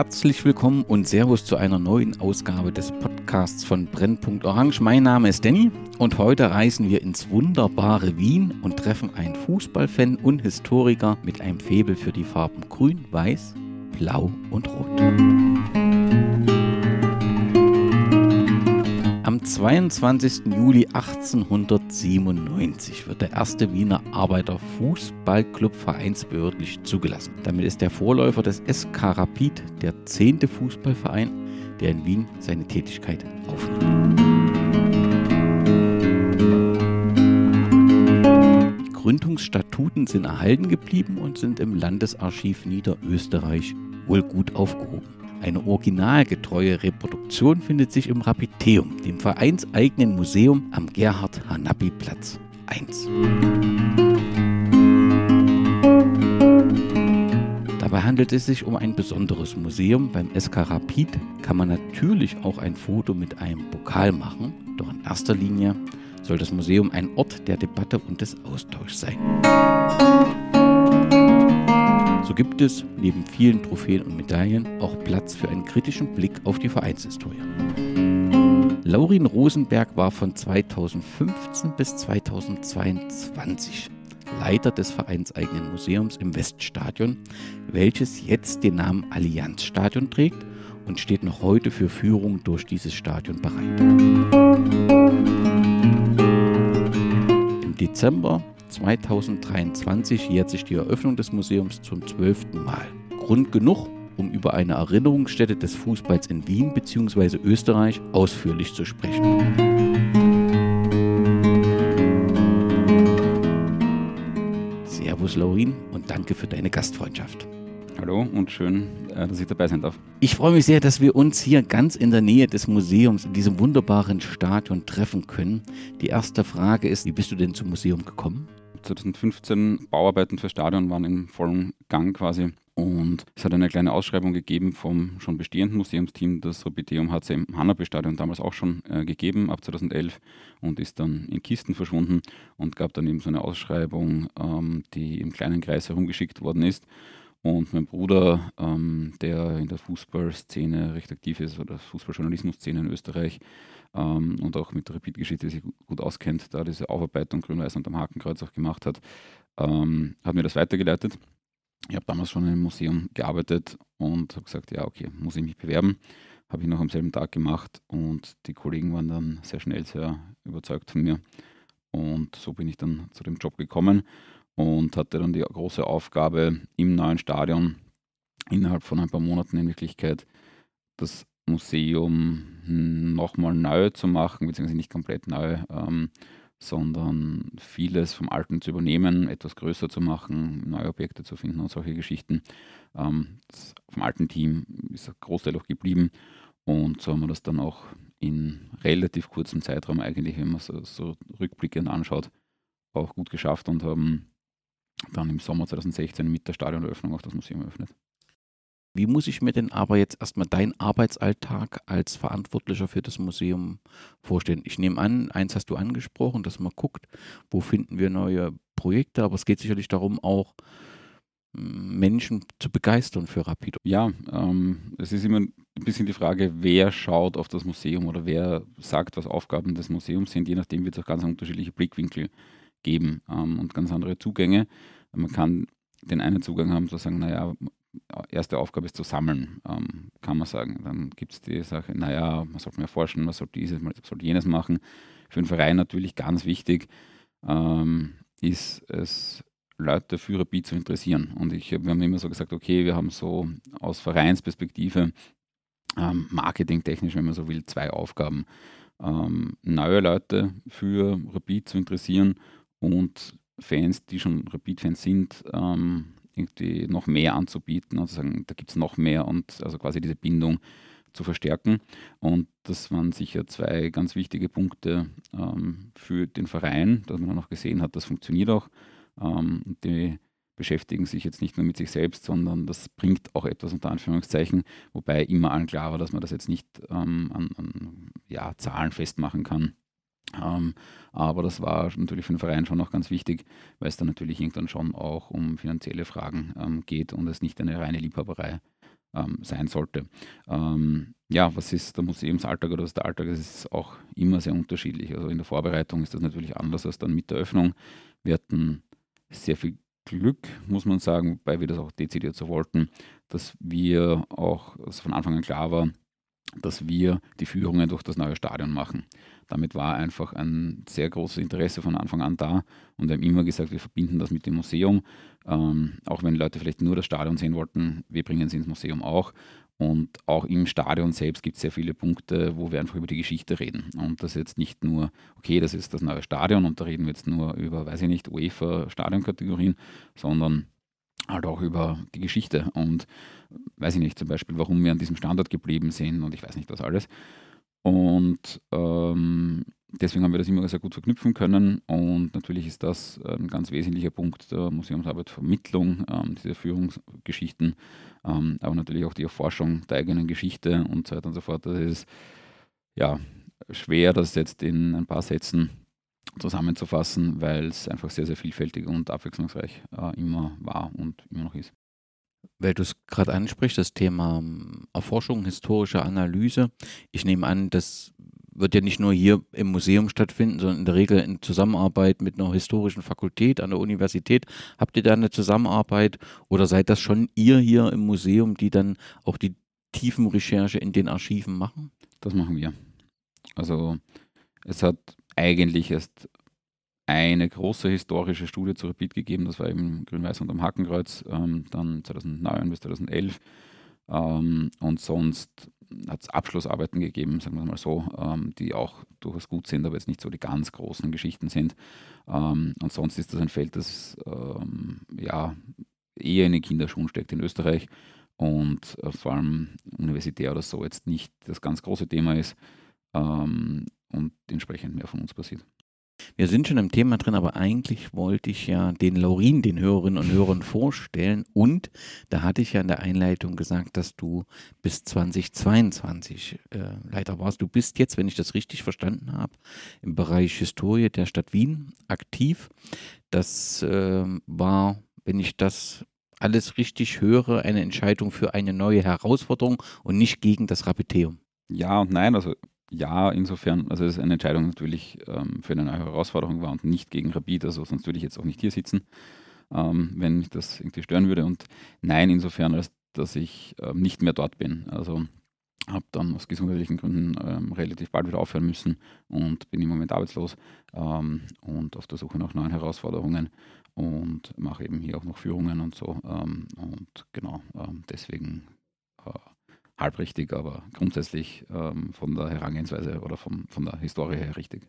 herzlich willkommen und Servus zu einer neuen Ausgabe des Podcasts von Brennpunkt Orange. Mein Name ist Danny und heute reisen wir ins wunderbare Wien und treffen einen Fußballfan und Historiker mit einem Faible für die Farben Grün, Weiß, Blau und Rot. Am 22. Juli 1897 wird der erste Wiener Arbeiterfußballclub vereinsbehördlich zugelassen. Damit ist der Vorläufer des SK Rapid der zehnte Fußballverein, der in Wien seine Tätigkeit aufnimmt. Die Gründungsstatuten sind erhalten geblieben und sind im Landesarchiv Niederösterreich wohl gut aufgehoben. Eine originalgetreue Reproduktion findet sich im Rapiteum, dem vereinseigenen Museum am Gerhard-Hanappi-Platz 1. Dabei handelt es sich um ein besonderes Museum. Beim SK Rapid kann man natürlich auch ein Foto mit einem Pokal machen, doch in erster Linie soll das Museum ein Ort der Debatte und des Austauschs sein. So gibt es neben vielen Trophäen und Medaillen auch Platz für einen kritischen Blick auf die Vereinshistorie. Laurin Rosenberg war von 2015 bis 2022 Leiter des vereinseigenen Museums im Weststadion, welches jetzt den Namen Allianzstadion trägt und steht noch heute für Führung durch dieses Stadion bereit. Im Dezember 2023 jährt sich die Eröffnung des Museums zum zwölften Mal. Grund genug, um über eine Erinnerungsstätte des Fußballs in Wien bzw. Österreich ausführlich zu sprechen. Servus Laurin und danke für deine Gastfreundschaft. Hallo und schön, äh, dass ich dabei sein darf. Ich freue mich sehr, dass wir uns hier ganz in der Nähe des Museums, in diesem wunderbaren Stadion treffen können. Die erste Frage ist, wie bist du denn zum Museum gekommen? 2015 Bauarbeiten für Stadion waren im vollen Gang quasi. Und es hat eine kleine Ausschreibung gegeben vom schon bestehenden Museumsteam. Das Robideum hat es im Hanapi-Stadion damals auch schon äh, gegeben, ab 2011, und ist dann in Kisten verschwunden und gab dann eben so eine Ausschreibung, ähm, die im kleinen Kreis herumgeschickt worden ist. Und mein Bruder, ähm, der in der Fußballszene recht aktiv ist, oder Fußballjournalismus-Szene in Österreich, ähm, und auch mit der Repeat-Geschichte sich gut auskennt, da diese Aufarbeitung Grün-Weiß und am Hakenkreuz auch gemacht hat, ähm, hat mir das weitergeleitet. Ich habe damals schon einem Museum gearbeitet und habe gesagt, ja, okay, muss ich mich bewerben. Habe ich noch am selben Tag gemacht und die Kollegen waren dann sehr schnell sehr überzeugt von mir. Und so bin ich dann zu dem Job gekommen und hatte dann die große Aufgabe im neuen Stadion innerhalb von ein paar Monaten in Wirklichkeit das Museum nochmal neu zu machen, beziehungsweise nicht komplett neu, ähm, sondern vieles vom Alten zu übernehmen, etwas größer zu machen, neue Objekte zu finden und solche Geschichten. Ähm, vom alten Team ist ein Großteil auch geblieben und so haben wir das dann auch in relativ kurzem Zeitraum eigentlich, wenn man so, so rückblickend anschaut, auch gut geschafft und haben dann im Sommer 2016 mit der Stadioneröffnung auch das Museum eröffnet. Wie muss ich mir denn aber jetzt erstmal deinen Arbeitsalltag als Verantwortlicher für das Museum vorstellen? Ich nehme an, eins hast du angesprochen, dass man guckt, wo finden wir neue Projekte, aber es geht sicherlich darum, auch hm, Menschen zu begeistern für Rapido. Ja, ähm, es ist immer ein bisschen die Frage, wer schaut auf das Museum oder wer sagt, was Aufgaben des Museums sind. Je nachdem wird es auch ganz unterschiedliche Blickwinkel geben ähm, und ganz andere Zugänge. Man kann den einen Zugang haben, zu sagen, naja, erste Aufgabe ist zu sammeln, ähm, kann man sagen. Dann gibt es die Sache, naja, man sollte mehr forschen, man sollte dieses, man sollte jenes machen. Für einen Verein natürlich ganz wichtig ähm, ist es, Leute für Rapid zu interessieren. Und ich, wir haben immer so gesagt, okay, wir haben so aus Vereinsperspektive, ähm, marketingtechnisch, wenn man so will, zwei Aufgaben. Ähm, neue Leute für Rapid zu interessieren und Fans, die schon Rapid-Fans sind, ähm, irgendwie noch mehr anzubieten und zu sagen, da gibt es noch mehr und also quasi diese Bindung zu verstärken. Und das waren sicher zwei ganz wichtige Punkte ähm, für den Verein, dass man dann auch gesehen hat, das funktioniert auch. Ähm, die beschäftigen sich jetzt nicht nur mit sich selbst, sondern das bringt auch etwas unter Anführungszeichen, wobei immer allen klar war, dass man das jetzt nicht ähm, an, an ja, Zahlen festmachen kann. Ähm, aber das war natürlich für den Verein schon auch ganz wichtig, weil es dann natürlich irgendwann schon auch um finanzielle Fragen ähm, geht und es nicht eine reine Liebhaberei ähm, sein sollte. Ähm, ja, was ist der Museumsalltag oder was ist der Alltag? Das ist auch immer sehr unterschiedlich. Also in der Vorbereitung ist das natürlich anders als dann mit der Öffnung. Wir hatten sehr viel Glück, muss man sagen, wobei wir das auch dezidiert so wollten, dass wir auch, dass von Anfang an klar war, dass wir die Führungen durch das neue Stadion machen. Damit war einfach ein sehr großes Interesse von Anfang an da und wir haben immer gesagt, wir verbinden das mit dem Museum. Ähm, auch wenn Leute vielleicht nur das Stadion sehen wollten, wir bringen sie ins Museum auch. Und auch im Stadion selbst gibt es sehr viele Punkte, wo wir einfach über die Geschichte reden. Und das ist jetzt nicht nur, okay, das ist das neue Stadion und da reden wir jetzt nur über, weiß ich nicht, UEFA-Stadionkategorien, sondern halt auch über die Geschichte und weiß ich nicht, zum Beispiel, warum wir an diesem Standort geblieben sind und ich weiß nicht was alles. Und ähm, deswegen haben wir das immer sehr gut verknüpfen können und natürlich ist das ein ganz wesentlicher Punkt der Museumsarbeit, Vermittlung ähm, dieser Führungsgeschichten, ähm, aber natürlich auch die Erforschung der eigenen Geschichte und so weiter und so fort. Das ist ja schwer, das jetzt in ein paar Sätzen zusammenzufassen, weil es einfach sehr, sehr vielfältig und abwechslungsreich äh, immer war und immer noch ist. Weil du es gerade ansprichst, das Thema ähm, Erforschung, historische Analyse. Ich nehme an, das wird ja nicht nur hier im Museum stattfinden, sondern in der Regel in Zusammenarbeit mit einer historischen Fakultät an der Universität. Habt ihr da eine Zusammenarbeit oder seid das schon ihr hier im Museum, die dann auch die Tiefenrecherche in den Archiven machen? Das machen wir. Also es hat eigentlich erst eine große historische Studie zu Rapid gegeben, das war eben Grün-Weiß und am Hakenkreuz, ähm, dann 2009 bis 2011. Ähm, und sonst hat es Abschlussarbeiten gegeben, sagen wir mal so, ähm, die auch durchaus gut sind, aber jetzt nicht so die ganz großen Geschichten sind. Ähm, und sonst ist das ein Feld, das ähm, ja eher in den Kinderschuhen steckt in Österreich und äh, vor allem universitär oder so jetzt nicht das ganz große Thema ist. Ähm, und entsprechend mehr von uns passiert. Wir sind schon im Thema drin, aber eigentlich wollte ich ja den Laurin den Hörerinnen und Hörern vorstellen. Und da hatte ich ja in der Einleitung gesagt, dass du bis 2022 äh, Leiter warst. Du bist jetzt, wenn ich das richtig verstanden habe, im Bereich Historie der Stadt Wien aktiv. Das äh, war, wenn ich das alles richtig höre, eine Entscheidung für eine neue Herausforderung und nicht gegen das Rapiteum. Ja und nein, also ja, insofern, also es ist eine Entscheidung natürlich ähm, für eine neue Herausforderung war und nicht gegen Rapid, also sonst würde ich jetzt auch nicht hier sitzen, ähm, wenn mich das irgendwie stören würde. Und nein, insofern, als dass ich ähm, nicht mehr dort bin. Also habe dann aus gesundheitlichen Gründen ähm, relativ bald wieder aufhören müssen und bin im Moment arbeitslos ähm, und auf der Suche nach neuen Herausforderungen und mache eben hier auch noch Führungen und so. Ähm, und genau, deswegen äh, halbrichtig, aber grundsätzlich ähm, von der Herangehensweise oder vom, von der Historie her richtig.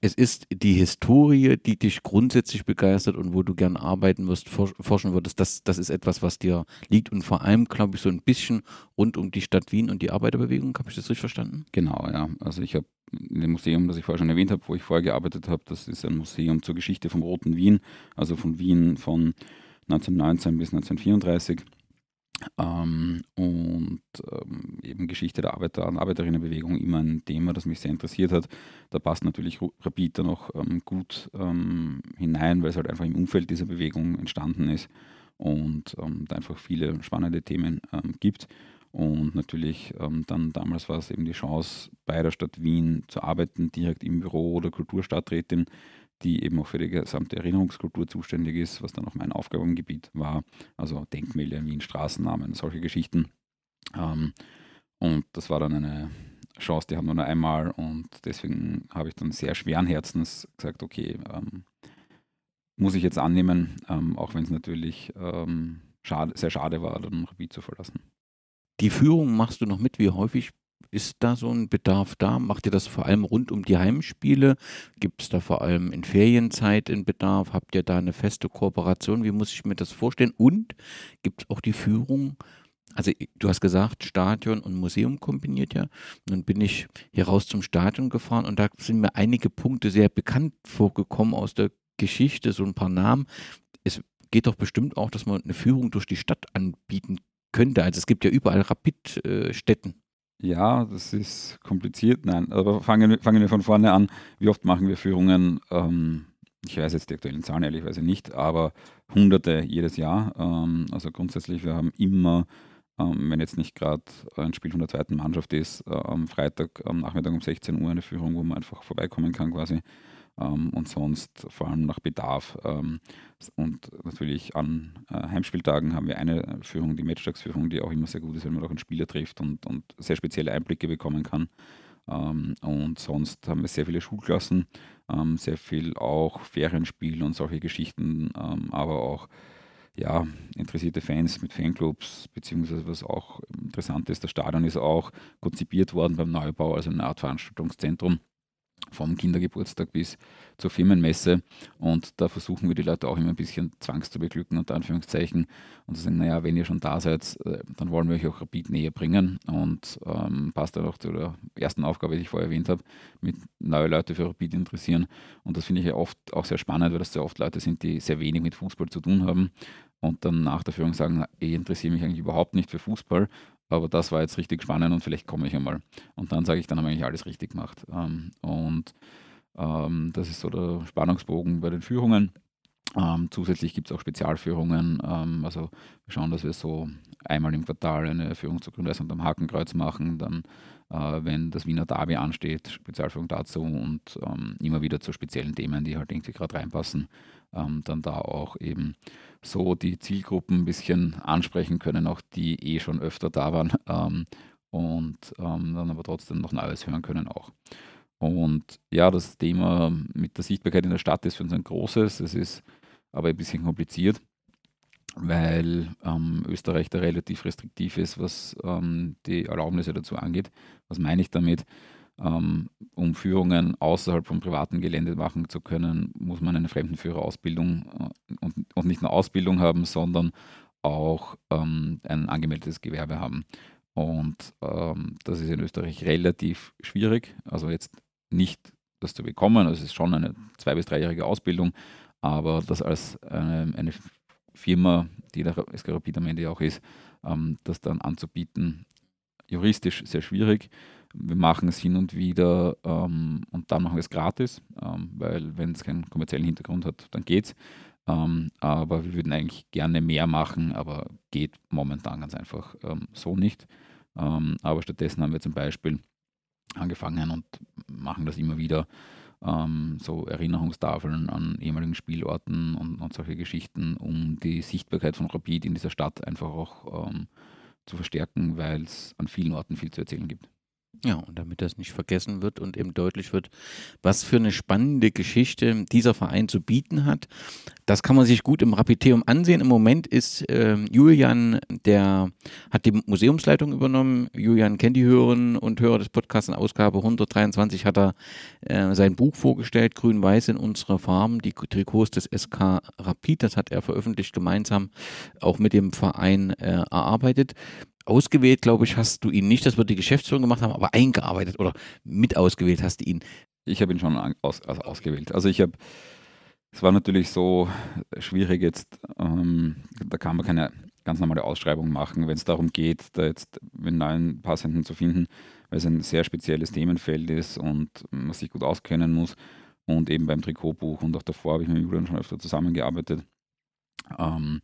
Es ist die Historie, die dich grundsätzlich begeistert und wo du gern arbeiten wirst, forschen würdest. Das, das ist etwas, was dir liegt und vor allem, glaube ich, so ein bisschen rund um die Stadt Wien und die Arbeiterbewegung. Habe ich das richtig verstanden? Genau, ja. Also ich habe in dem Museum, das ich vorher schon erwähnt habe, wo ich vorher gearbeitet habe, das ist ein Museum zur Geschichte vom Roten Wien, also von Wien von 1919 bis 1934 ähm, und ähm, eben Geschichte der Arbeiter- und Arbeiterinnenbewegung immer ein Thema, das mich sehr interessiert hat. Da passt natürlich Rapid da noch ähm, gut ähm, hinein, weil es halt einfach im Umfeld dieser Bewegung entstanden ist und ähm, da einfach viele spannende Themen ähm, gibt. Und natürlich dann damals war es eben die Chance, bei der Stadt Wien zu arbeiten, direkt im Büro oder Kulturstadträtin die eben auch für die gesamte Erinnerungskultur zuständig ist, was dann auch mein Aufgabengebiet war. Also Denkmäler in Wien, Straßennamen, solche Geschichten. Ähm, und das war dann eine Chance, die haben wir nur einmal und deswegen habe ich dann sehr schweren Herzens gesagt, okay, ähm, muss ich jetzt annehmen, ähm, auch wenn es natürlich ähm, schade, sehr schade war, dann Rapid zu verlassen. Die Führung machst du noch mit. Wie häufig ist da so ein Bedarf da? Macht ihr das vor allem rund um die Heimspiele? Gibt es da vor allem in Ferienzeit einen Bedarf? Habt ihr da eine feste Kooperation? Wie muss ich mir das vorstellen? Und gibt es auch die Führung? Also du hast gesagt, Stadion und Museum kombiniert ja. Nun bin ich hier raus zum Stadion gefahren und da sind mir einige Punkte sehr bekannt vorgekommen aus der Geschichte, so ein paar Namen. Es geht doch bestimmt auch, dass man eine Führung durch die Stadt anbieten könnte. Also es gibt ja überall Rapid-Städten. Ja, das ist kompliziert. Nein, aber fangen, wir- fangen wir von vorne an. Wie oft machen wir Führungen? Ähm, ich weiß jetzt die aktuellen Zahlen ehrlicherweise nicht, aber Hunderte jedes Jahr. Ähm, also grundsätzlich, wir haben immer ähm, wenn jetzt nicht gerade ein Spiel von der zweiten Mannschaft ist, äh, am Freitag am Nachmittag um 16 Uhr eine Führung, wo man einfach vorbeikommen kann quasi. Ähm, und sonst vor allem nach Bedarf. Ähm, und natürlich an äh, Heimspieltagen haben wir eine Führung, die Matchtagsführung, die auch immer sehr gut ist, wenn man auch einen Spieler trifft und, und sehr spezielle Einblicke bekommen kann. Ähm, und sonst haben wir sehr viele Schulklassen, ähm, sehr viel auch Ferienspiel und solche Geschichten, ähm, aber auch ja, interessierte Fans mit Fanclubs, beziehungsweise was auch interessant ist, das Stadion ist auch konzipiert worden beim Neubau, also eine Art Veranstaltungszentrum vom Kindergeburtstag bis zur Firmenmesse. Und da versuchen wir die Leute auch immer ein bisschen zwangs zu beglücken, unter Anführungszeichen. Und zu sagen, naja, wenn ihr schon da seid, äh, dann wollen wir euch auch Rapid näher bringen. Und ähm, passt dann auch zu der ersten Aufgabe, die ich vorher erwähnt habe, mit neue Leute für Rapid interessieren. Und das finde ich ja oft auch sehr spannend, weil das sehr oft Leute sind, die sehr wenig mit Fußball zu tun haben und dann nach der Führung sagen, ich interessiere mich eigentlich überhaupt nicht für Fußball, aber das war jetzt richtig spannend und vielleicht komme ich einmal. Und dann sage ich, dann habe ich eigentlich alles richtig gemacht. Ähm, und ähm, das ist so der Spannungsbogen bei den Führungen. Ähm, zusätzlich gibt es auch Spezialführungen. Ähm, also wir schauen, dass wir so einmal im Quartal eine Führung zur Gründeis und am Hakenkreuz machen. Dann, äh, wenn das Wiener Derby ansteht, Spezialführung dazu und ähm, immer wieder zu speziellen Themen, die halt irgendwie gerade reinpassen. Ähm, dann da auch eben so die Zielgruppen ein bisschen ansprechen können, auch die eh schon öfter da waren ähm, und ähm, dann aber trotzdem noch Neues hören können auch. Und ja, das Thema mit der Sichtbarkeit in der Stadt ist für uns ein großes. Es ist aber ein bisschen kompliziert, weil ähm, Österreich da relativ restriktiv ist, was ähm, die Erlaubnisse dazu angeht. Was meine ich damit? Ähm, um Führungen außerhalb vom privaten Gelände machen zu können, muss man eine Fremdenführerausbildung äh, und, und nicht nur Ausbildung haben, sondern auch ähm, ein angemeldetes Gewerbe haben. Und ähm, das ist in Österreich relativ schwierig. Also jetzt nicht das zu bekommen, also es ist schon eine zwei- bis dreijährige Ausbildung, aber das als eine, eine Firma, die der Escarapid am Ende auch ist, ähm, das dann anzubieten, juristisch sehr schwierig. Wir machen es hin und wieder ähm, und dann machen wir es gratis, ähm, weil wenn es keinen kommerziellen Hintergrund hat, dann geht's. Ähm, aber wir würden eigentlich gerne mehr machen, aber geht momentan ganz einfach ähm, so nicht. Ähm, aber stattdessen haben wir zum Beispiel angefangen und machen das immer wieder, ähm, so Erinnerungstafeln an ehemaligen Spielorten und, und, solche Geschichten, um die Sichtbarkeit von Rapid in dieser Stadt einfach auch zu verstärken, weil es an vielen Orten viel zu erzählen gibt. Ja, und damit das nicht vergessen wird und eben deutlich wird, was für eine spannende Geschichte dieser Verein zu bieten hat. Das kann man sich gut im Rapiteum ansehen. Im Moment ist äh, Julian, der hat die Museumsleitung übernommen. Julian kennt die Hörerinnen und Hörer des Podcasts in Ausgabe 123 hat er äh, sein Buch vorgestellt, Grün-Weiß in unserer Farm, die Trikots des SK Rapid. Das hat er veröffentlicht, gemeinsam auch mit dem Verein äh, erarbeitet ausgewählt, glaube ich, hast du ihn nicht, das wird die Geschäftsführung gemacht haben, aber eingearbeitet oder mit ausgewählt hast du ihn. Ich habe ihn schon aus, also ausgewählt. Also ich habe, es war natürlich so schwierig jetzt, ähm, da kann man keine ganz normale Ausschreibung machen, wenn es darum geht, da jetzt einen neuen Passenden zu finden, weil es ein sehr spezielles Themenfeld ist und man sich gut auskennen muss. Und eben beim Trikotbuch und auch davor habe ich mit Julian schon öfter zusammengearbeitet. Ähm,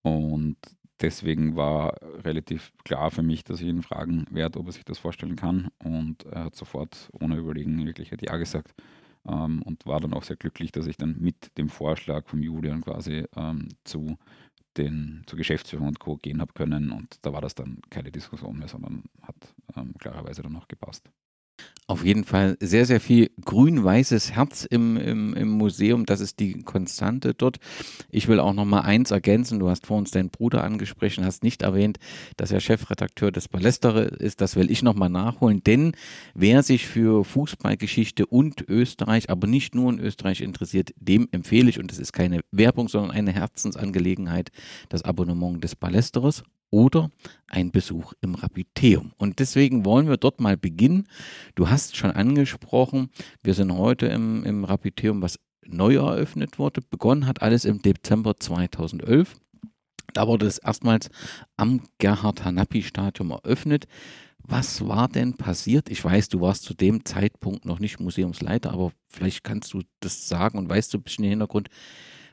und deswegen war relativ klar für mich, dass ich ihn fragen werde, ob er sich das vorstellen kann. Und er hat sofort ohne Überlegen in Wirklichkeit Ja gesagt. Ähm, und war dann auch sehr glücklich, dass ich dann mit dem Vorschlag von Julian quasi ähm, zu den, zur Geschäftsführung und Co. gehen habe können. Und da war das dann keine Diskussion mehr, sondern hat ähm, klarerweise dann auch gepasst. Auf jeden Fall sehr, sehr viel grün-weißes Herz im, im, im Museum. Das ist die Konstante dort. Ich will auch noch mal eins ergänzen. Du hast vor uns deinen Bruder angesprochen, hast nicht erwähnt, dass er Chefredakteur des Ballestere ist. Das will ich noch mal nachholen. Denn wer sich für Fußballgeschichte und Österreich, aber nicht nur in Österreich interessiert, dem empfehle ich, und das ist keine Werbung, sondern eine Herzensangelegenheit, das Abonnement des Ballesteres oder ein Besuch im Rapiteum. Und deswegen wollen wir dort mal beginnen. Du hast schon angesprochen, wir sind heute im, im Rapiteum, was neu eröffnet wurde. Begonnen hat alles im Dezember 2011. Da wurde es erstmals am Gerhard-Hanappi-Stadion eröffnet. Was war denn passiert? Ich weiß, du warst zu dem Zeitpunkt noch nicht Museumsleiter, aber vielleicht kannst du das sagen und weißt du ein bisschen den Hintergrund.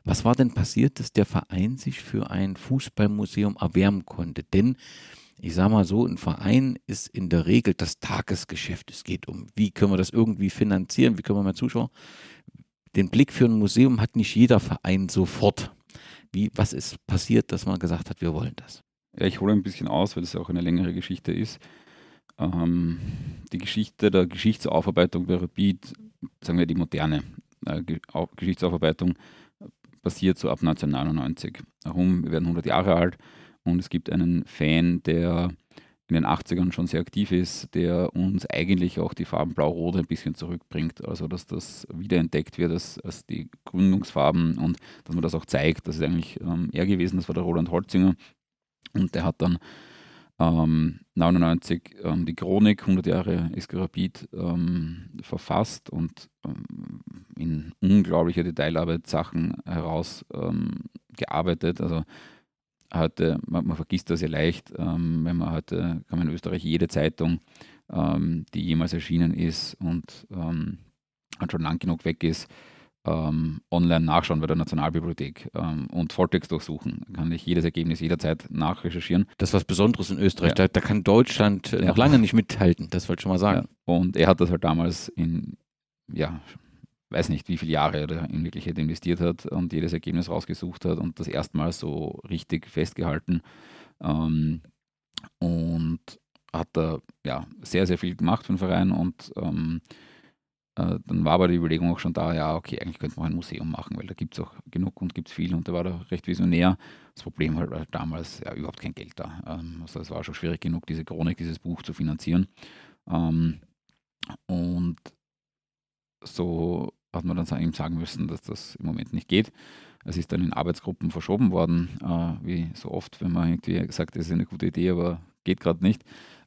Was war denn passiert, dass der Verein sich für ein Fußballmuseum erwärmen konnte? Denn Ich sage mal so, ein Verein ist in der Regel das Tagesgeschäft. Es geht um, wie können wir das irgendwie finanzieren, wie können wir mehr Zuschauer. Den Blick für ein Museum hat nicht jeder Verein sofort. Wie, was ist passiert, dass man gesagt hat, wir wollen das? Ja, ich hole ein bisschen aus, weil es auch eine längere Geschichte ist. Ähm, die Geschichte der Geschichtsaufarbeitung bei Rapid, sagen wir die moderne äh, Geschichtsaufarbeitung, passiert so ab 1999. Warum? Wir werden 100 Jahre alt und es gibt einen Fan, der in den 80ern schon sehr aktiv ist, der uns eigentlich auch die Farben Blau-Rot ein bisschen zurückbringt. Also, dass das wiederentdeckt wird als, als die Gründungsfarben und dass man das auch zeigt. Das ist eigentlich ähm, er gewesen, das war der Roland Holzinger. Und der hat dann ähm, 99 ähm, die Chronik 100 Jahre Eskarabit ähm, verfasst und ähm, in unglaublicher Detailarbeit Sachen herausgearbeitet. Ähm, also heute, man, man, vergisst das ja leicht, ähm, wenn man heute, kann man in Österreich jede Zeitung, die jemals erschienen ist und ähm, schon lang genug weg ist, ähm, online nachschauen bei der Nationalbibliothek ähm, und Volltext durchsuchen. Da kann ich jedes Ergebnis jederzeit nachrecherchieren. Das ist was Besonderes in Österreich. Ja. Da, da, kann Deutschland äh, ja. noch lange nicht mithalten, das wollte ich schon mal sagen. Ja. Und er hat das halt damals in, ja, weiß nicht, wie viele Jahre er in Wirklichkeit investiert hat und jedes Ergebnis rausgesucht hat und das erstmal so richtig festgehalten. Ähm, und hat da ja sehr, sehr viel gemacht für den Verein und ähm, äh, dann war aber die Überlegung auch schon da, ja, okay, eigentlich könnte man ein Museum machen, weil da gibt es auch genug und gibt es viel und da war da recht visionär. Das Problem halt war damals ja überhaupt kein Geld da. Ähm, also es war schon schwierig genug, diese Chronik, dieses Buch zu finanzieren. Ähm, und so hat man dann ihm sagen müssen, dass das im Moment nicht geht. Es ist dann in Arbeitsgruppen verschoben worden, äh, wie so oft, wenn man irgendwie sagt, das ist eine gute Idee, aber geht gerade nicht.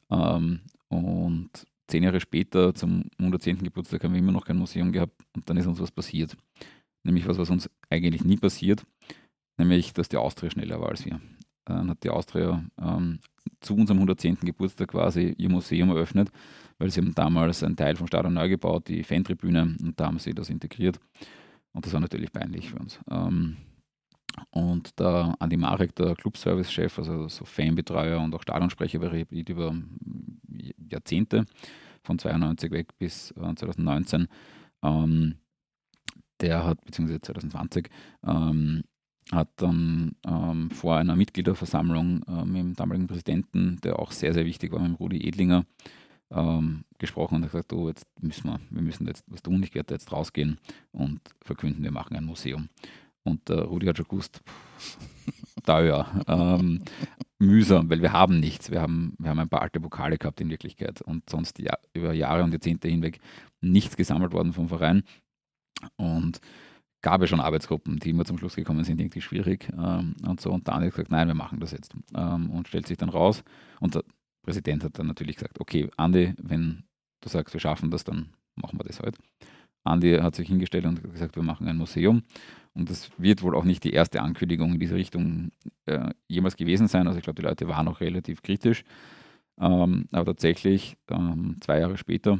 Ähm, und zehn Jahre später, zum 110. Geburtstag, haben wir immer noch kein Museum gehabt und dann ist uns was passiert. Nämlich was, was uns eigentlich nie passiert, nämlich, dass die Austria schneller war als wir. Dann hat die Austria ähm, zu unserem 110. Geburtstag quasi ihr Museum eröffnet, weil sie haben damals einen Teil vom Stadion neu gebaut, die Fantribüne, und da haben sie das integriert. Und das war natürlich peinlich für uns. Ähm, und der Andi Marek, der Clubservice-Chef, also so Fanbetreuer und auch Stadionsprecher bei Rapid über Jahrzehnte, von 92 weg bis 2019, ähm, der hat, beziehungsweise 2020, ähm, hat dann ähm, vor einer Mitgliederversammlung äh, mit dem damaligen Präsidenten, der auch sehr, sehr wichtig war, mit Rudi Edlinger, ähm, gesprochen und hat gesagt, oh, jetzt müssen wir, wir müssen jetzt was tun, ich werde jetzt rausgehen und verkünden, wir machen ein Museum. Und der Rudi hat schon gewusst, da ja, ähm, mühsam, weil wir haben nichts. Wir haben, wir haben ein paar alte Pokale gehabt in Wirklichkeit und sonst ja, über Jahre und Jahrzehnte hinweg nichts gesammelt worden vom Verein. Und gab es schon Arbeitsgruppen, die immer zum Schluss gekommen sind, irgendwie schwierig ähm, und so. Und dann hat gesagt, nein, wir machen das jetzt. Ähm, und stellt sich dann raus. Und der Präsident hat dann natürlich gesagt, okay, Andi, wenn du sagst, wir schaffen das, dann machen wir das heute. Halt. Andi hat sich hingestellt und gesagt, wir machen ein Museum. Und das wird wohl auch nicht die erste Ankündigung in diese Richtung äh, jemals gewesen sein. Also ich glaube, die Leute waren auch relativ kritisch. Ähm, aber tatsächlich, ähm, zwei Jahre später,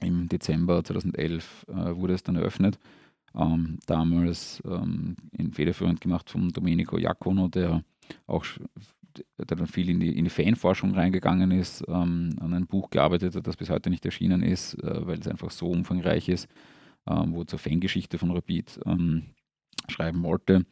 im Dezember 2011, äh, wurde es dann eröffnet. Ähm, damals ähm, in federführend gemacht von Domenico Iacono, der auch der dann viel in die, in die Fanforschung reingegangen ist, ähm, an einem Buch gearbeitet hat, das bis heute nicht erschienen ist, äh, weil es einfach so umfangreich ist, ähm, wo zur Fangeschichte von Rapid ähm, schreiben wollte.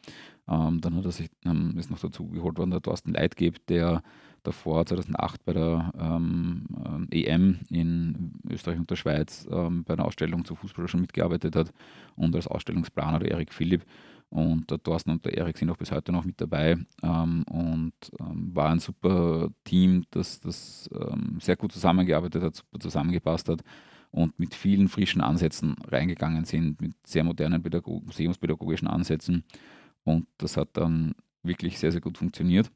Ähm, dann hat er sich, ähm, ist noch dazu geholt worden, der Thorsten Leitgeb, der davor 2008 bei der ähm, EM in Österreich und der Schweiz bei einer Ausstellung zu Fußball schon mitgearbeitet hat und als Ausstellungsplaner der Erik Philipp und der Thorsten und der Erik sind auch bis heute noch mit dabei ähm, und ähm, war ein super Team, das, das ähm, sehr gut zusammengearbeitet hat, super zusammengepasst hat und mit vielen frischen Ansätzen reingegangen sind, mit sehr modernen Pädagog museumspädagogischen Ansätzen. Und das hat dann wirklich sehr, sehr gut funktioniert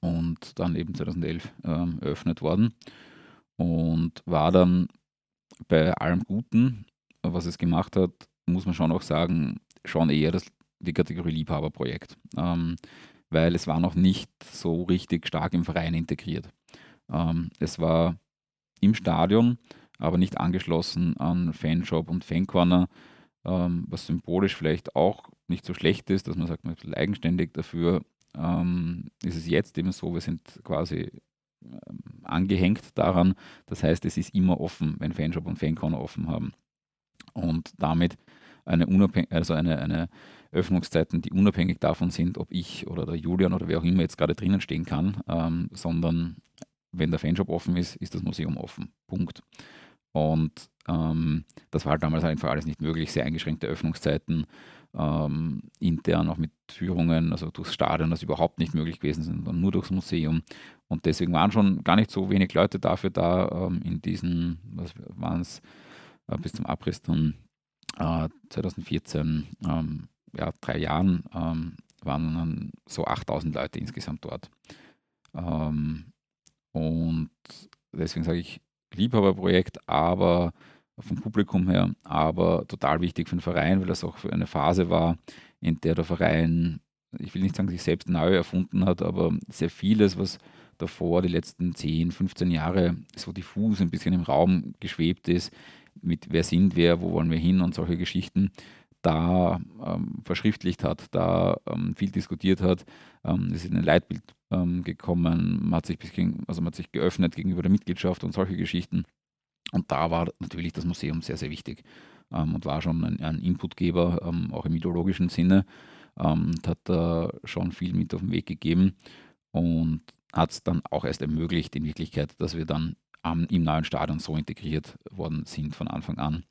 und dann eben 2011 ähm, eröffnet worden und war dann bei allem Guten, was es gemacht hat, muss man schon auch sagen, schon eher das, die Kategorie Liebhaberprojekt, ähm, weil es war noch nicht so richtig stark im Verein integriert. Ähm, es war im Stadion, aber nicht angeschlossen an Fanshop und Fancorner, ähm, was symbolisch vielleicht auch nicht so schlecht ist, dass man sagt, man ist eigenständig dafür, ähm, ist es jetzt eben so, wir sind quasi ähm, angehängt daran. Das heißt, es ist immer offen, wenn Fanshop und Fancon offen haben. Und damit eine, Unabhäng also eine, eine Öffnungszeiten, die unabhängig davon sind, ob ich oder der Julian oder wer auch immer jetzt gerade drinnen stehen kann, ähm, sondern wenn der Fanshop offen ist, ist das Museum offen. Punkt. Und ähm, das war halt damals einfach alles nicht möglich, sehr eingeschränkte Öffnungszeiten, ähm, intern auch mit Führungen, also durchs Stadion, das überhaupt nicht möglich gewesen sind, sondern nur durchs Museum. Und deswegen waren schon gar nicht so wenig Leute dafür da ähm, in diesen, was waren es, äh, bis zum Abriss dann äh, 2014, ähm, ja, drei Jahren, ähm, waren dann so 8000 Leute insgesamt dort. Ähm, und deswegen sage ich Liebhaberprojekt, aber vom Publikum her, aber total wichtig für den Verein, weil das auch eine Phase war, in der der Verein, ich will nicht sagen, sich selbst neu erfunden hat, aber sehr vieles, was davor die letzten 10, 15 Jahre so diffus ein bisschen im Raum geschwebt ist, mit wer sind wir, wo wollen wir hin und solche Geschichten, da ähm, verschriftlicht hat, da ähm, viel diskutiert hat. Ähm, ist in ein Leitbild ähm, gekommen, man hat sich bisschen, also man hat sich geöffnet gegenüber der Mitgliedschaft und solche Geschichten. Und da war natürlich das Museum sehr, sehr wichtig ähm, und war schon ein, ein Inputgeber, ähm, auch im ideologischen Sinne, und hat da schon viel mit auf den Weg gegeben und hat es dann auch erst ermöglicht, in Wirklichkeit, dass wir dann am, im neuen Stadion so integriert worden sind von Anfang an.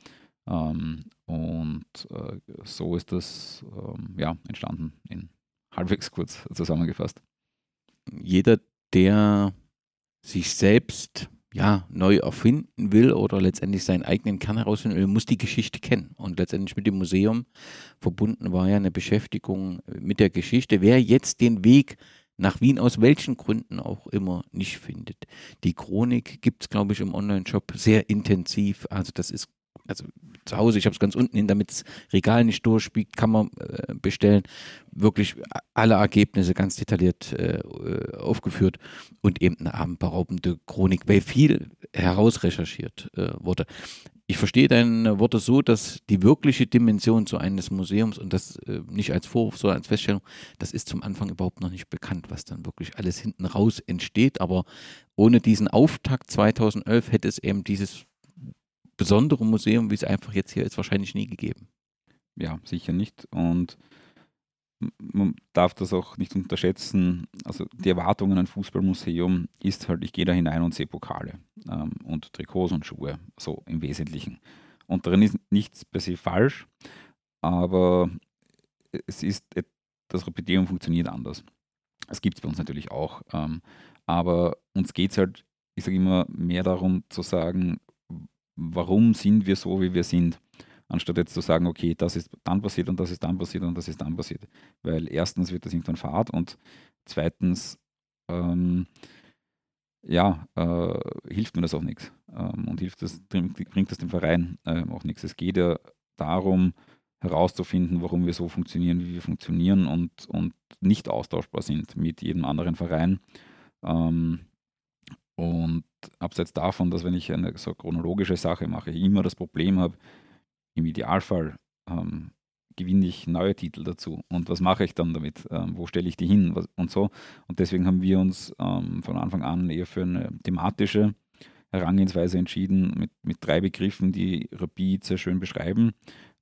Ähm, und äh, so ist das ähm, ja, entstanden, in halbwegs kurz zusammengefasst. Jeder, der sich selbst ja, neu erfinden will oder letztendlich seinen eigenen Kern herausfinden will, muss die Geschichte kennen. Und letztendlich mit dem Museum verbunden war ja eine Beschäftigung mit der Geschichte. Wer jetzt den Weg nach Wien aus welchen Gründen auch immer nicht findet. Die Chronik gibt es, glaube ich, im Online-Shop sehr intensiv. Also das ist also zu Hause, ich habe es ganz unten hin, damit das Regal nicht durchspielt, kann man äh, bestellen. Wirklich alle Ergebnisse ganz detailliert äh, aufgeführt und eben eine abendberaubende Chronik, weil viel herausrecherchiert äh, wurde. Ich verstehe deine Worte so, dass die wirkliche Dimension so eines Museums und das äh, nicht als Vorwurf, sondern als Feststellung, das ist zum Anfang überhaupt noch nicht bekannt, was dann wirklich alles hinten raus entsteht. Aber ohne diesen Auftakt 2011 hätte es eben dieses besondere Museum, wie es einfach jetzt hier ist, wahrscheinlich nie gegeben. Ja, sicher nicht. Und man darf das auch nicht unterschätzen. Also die Erwartung an ein Fußballmuseum ist halt, ich gehe da hinein und sehe Pokale ähm, und Trikots und Schuhe, so im Wesentlichen. Und darin ist nichts per se falsch, aber es ist, das Repeteum funktioniert anders. Das gibt es bei uns natürlich auch. Ähm, aber uns geht es halt, ich sage immer, mehr darum zu sagen, warum sind wir so, wie wir sind, anstatt jetzt zu sagen, okay, das ist dann passiert und das ist dann passiert und das ist dann passiert. Weil erstens wird das irgendwann fad und zweitens, ähm, ja, äh, hilft mir das auch nichts ähm, und hilft das, bringt das dem Verein äh, auch nichts. Es geht ja darum, herauszufinden, warum wir so funktionieren, wie wir funktionieren und, und nicht austauschbar sind mit jedem anderen Verein. Ähm, und abseits davon, dass wenn ich eine so chronologische Sache mache, ich immer das Problem habe, im Idealfall ähm, gewinne ich neue Titel dazu. Und was mache ich dann damit? Ähm, wo stelle ich die hin? Was, und so. Und deswegen haben wir uns ähm, von Anfang an eher für eine thematische Herangehensweise entschieden, mit, mit drei Begriffen, die Rapid sehr schön beschreiben,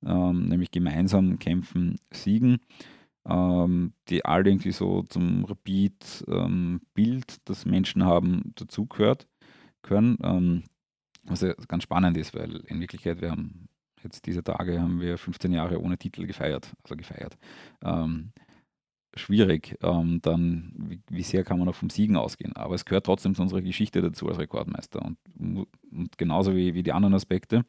ähm, nämlich gemeinsam kämpfen, siegen ähm, die alle irgendwie so zum Rapid-Bild, ähm, das Menschen haben, dazugehört können. Ähm, was ja ganz spannend ist, weil in Wirklichkeit wir haben jetzt diese Tage haben wir 15 Jahre ohne Titel gefeiert, also gefeiert. Ähm, schwierig, ähm, dann wie, wie, sehr kann man noch vom Siegen ausgehen. Aber es gehört trotzdem zu unserer Geschichte dazu als Rekordmeister und, und genauso wie, wie die anderen Aspekte.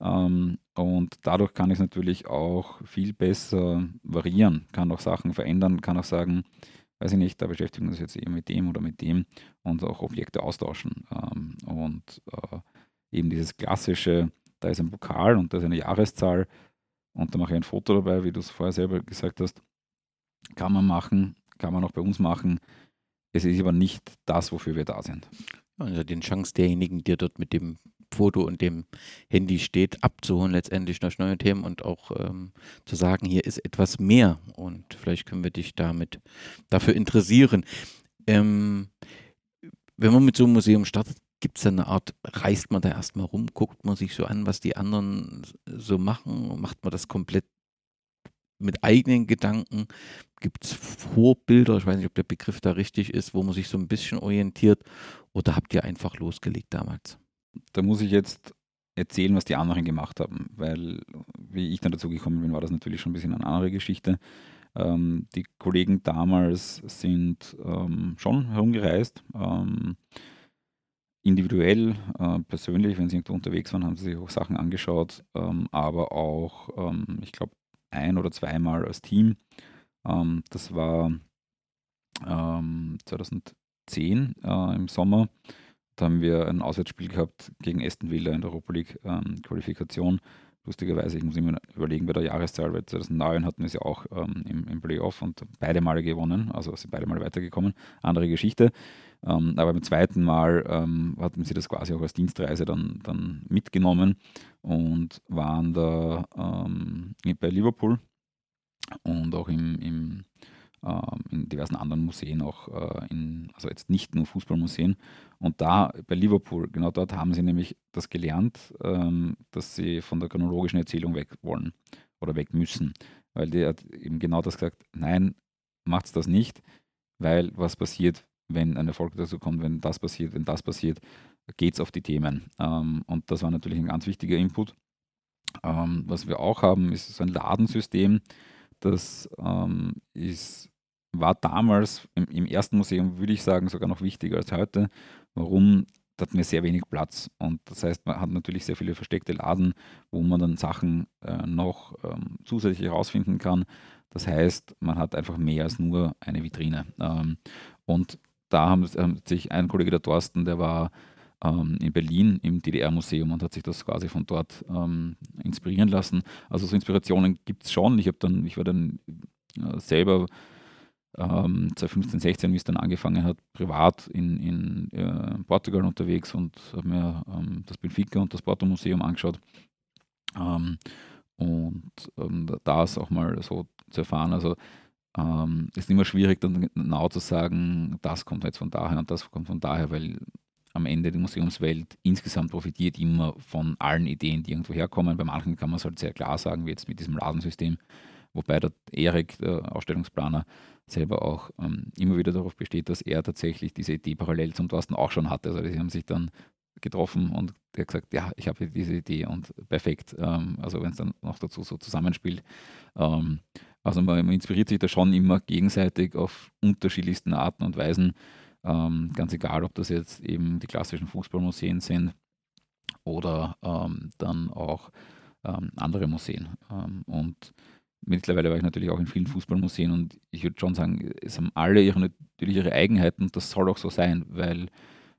Ähm, und dadurch kann ich es natürlich auch viel besser variieren, kann auch Sachen verändern, kann auch sagen, weiß ich nicht, da beschäftigen wir uns jetzt eher mit dem oder mit dem und auch Objekte austauschen. Ähm, und äh, eben dieses klassische, da ist ein Pokal und da ist eine Jahreszahl und da mache ich ein Foto dabei, wie du es vorher selber gesagt hast, kann man machen, kann man auch bei uns machen. Es ist aber nicht das, wofür wir da sind. Also den Chance derjenigen, die dort mit dem Foto und dem Handy steht, abzuholen letztendlich durch neue Themen und auch ähm, zu sagen, hier ist etwas mehr und vielleicht können wir dich damit dafür interessieren. Ähm, wenn man mit so einem Museum startet, gibt es eine Art, reist man da erstmal rum, guckt man sich so an, was die anderen so machen, macht man das komplett mit eigenen Gedanken? Gibt es Vorbilder, ich weiß nicht, ob der Begriff da richtig ist, wo man sich so ein bisschen orientiert oder habt ihr einfach losgelegt damals? Da muss ich jetzt erzählen, was die anderen gemacht haben, weil wie ich dann dazu gekommen bin, war das natürlich schon ein bisschen eine andere Geschichte. Ähm, die Kollegen damals sind ähm, schon herumgereist. Ähm, individuell, äh, persönlich, wenn sie irgendwo unterwegs waren, haben sie sich auch Sachen angeschaut, ähm, aber auch, ähm, ich glaube, ein oder zweimal als Team. Ähm, das war 2010 äh, im Sommer. Da haben wir ein Auswärtsspiel gehabt gegen Aston Villa in der Europa League Qualifikation lustigerweise, ich muss immer überlegen bei der Jahreszahl, weil 2009 hatten wir sie auch ähm, im, im Playoff und beide Male gewonnen, also sind beide Male weitergekommen. Andere Geschichte. Ähm, aber beim zweiten Mal ähm, hatten sie das quasi auch als Dienstreise dann, dann mitgenommen und waren da ähm, bei Liverpool und auch im, im ähm, in diversen anderen Museen auch, äh, in, also jetzt nicht nur Fußballmuseen. Und da bei Liverpool, genau dort haben sie nämlich das gelernt, ähm, dass sie von der chronologischen Erzählung weg wollen oder weg müssen. Weil die hat eben genau das gesagt, nein, macht's das nicht, weil was passiert, wenn ein Erfolg dazu kommt, wenn das passiert, wenn das passiert, geht es auf die Themen. Ähm, und das war natürlich ein ganz wichtiger Input. was wir auch haben, ist so ein Ladensystem. Das ist war damals im, im, ersten Museum, würde ich sagen, sogar noch wichtiger als heute. Warum? Da hatten wir sehr wenig Platz. Und das heißt, man hat natürlich sehr viele versteckte Laden, wo man dann Sachen äh, noch ähm, zusätzlich herausfinden kann. Das heißt, man hat einfach mehr als nur eine Vitrine. Ähm, und da haben, haben, sich ein Kollege, der Thorsten, der war ähm, in Berlin im DDR-Museum und hat sich das quasi von dort ähm, inspirieren lassen. Also so Inspirationen gibt es schon. Ich, dann, ich war dann äh, selber ähm, 2015, 16, wie es dann angefangen hat, privat in, in äh, Portugal unterwegs und habe mir ähm, das Benfica und das Porto Museum angeschaut. Ähm, und ähm, das auch mal so zu erfahren. Also ähm, ist immer schwierig, dann genau zu sagen, das kommt jetzt von daher und das kommt von daher, weil am Ende die Museumswelt insgesamt profitiert immer von allen Ideen, die irgendwo herkommen. Bei manchen kann man es halt sehr klar sagen, wie jetzt mit diesem Ladensystem, wobei der Erik, der Ausstellungsplaner, selber auch ähm, immer wieder darauf besteht, dass er tatsächlich diese Idee parallel zum Thorsten auch schon hatte. Also sie haben sich dann getroffen und er hat gesagt, ja, ich habe diese Idee und perfekt. Ähm, also wenn es dann noch dazu so zusammenspielt. Ähm, also man, man, inspiriert sich da schon immer gegenseitig auf unterschiedlichsten Arten und Weisen. Ähm, ganz egal, ob das jetzt eben die klassischen Fußballmuseen sind oder ähm, dann auch ähm, andere Museen. Und Mittlerweile war ich natürlich auch in vielen Fußballmuseen und ich würde schon sagen, es haben alle ihre, natürlich ihre Eigenheiten und das soll auch so sein, weil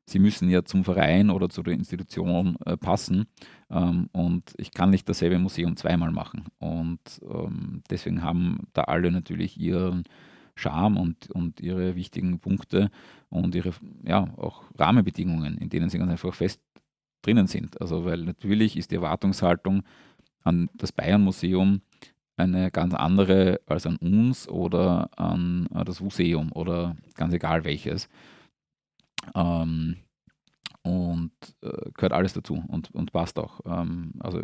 sie müssen ja zum Verein oder zu der Institution äh, passen ähm, und ich kann nicht dasselbe Museum zweimal machen und ähm, deswegen haben da alle natürlich ihren Charme und, und ihre wichtigen Punkte und ihre ja, auch Rahmenbedingungen, in denen sie ganz einfach fest drinnen sind. Also weil natürlich ist die Erwartungshaltung an das Bayern-Museum eine ganz andere als an uns oder an äh, das Museum oder ganz egal welches. Ähm, und äh, gehört alles dazu und, und passt auch. Ähm, also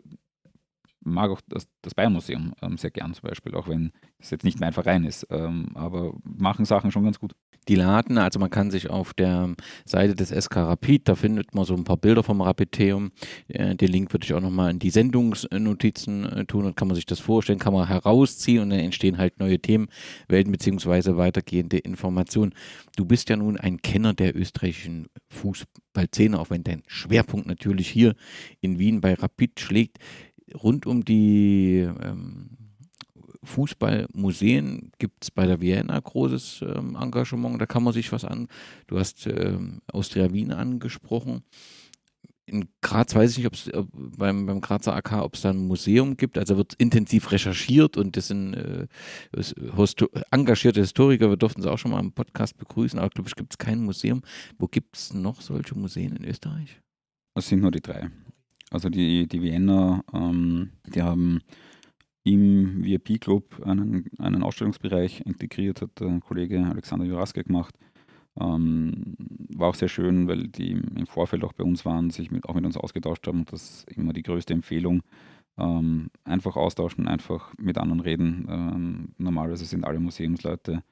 mag auch das, das Bayern-Museum ähm, sehr gern zum Beispiel, auch wenn es jetzt nicht mein Verein ist, ähm, aber machen Sachen schon ganz gut die Laden. Also man kann sich auf der Seite des SK Rapid, da findet man so ein paar Bilder vom Rapideum. Äh, den Link würde ich auch nochmal in die Sendungsnotizen äh, tun und kann man sich das vorstellen, kann man herausziehen und dann entstehen halt neue Themenwelten beziehungsweise weitergehende Informationen. Du bist ja nun ein Kenner der österreichischen Fußballszene, auch wenn dein Schwerpunkt natürlich hier in Wien bei Rapid schlägt. Rund um die ähm, Fußballmuseen gibt es bei der Vienna großes ähm, Engagement, da kann man sich was an. Du hast ähm, Austria Wien angesprochen. In Graz weiß ich nicht, ob es beim, beim Grazer AK, ob es da ein Museum gibt. Also wird intensiv recherchiert und das sind äh, Hosto engagierte Historiker. Wir durften sie auch schon mal im Podcast begrüßen, aber glaube ich, gibt es kein Museum. Wo gibt es noch solche Museen in Österreich? Es sind nur die drei. Also die, die Vienna, ähm, die haben im VIP-Club einen, einen Ausstellungsbereich integriert, hat der Kollege Alexander Juraske gemacht. Ähm, war auch sehr schön, weil die im Vorfeld auch bei uns waren, sich mit, auch mit uns ausgetauscht haben. Das ist immer die größte Empfehlung. Ähm, einfach austauschen, einfach mit anderen reden. Ähm, normalerweise sind alle Museumsleute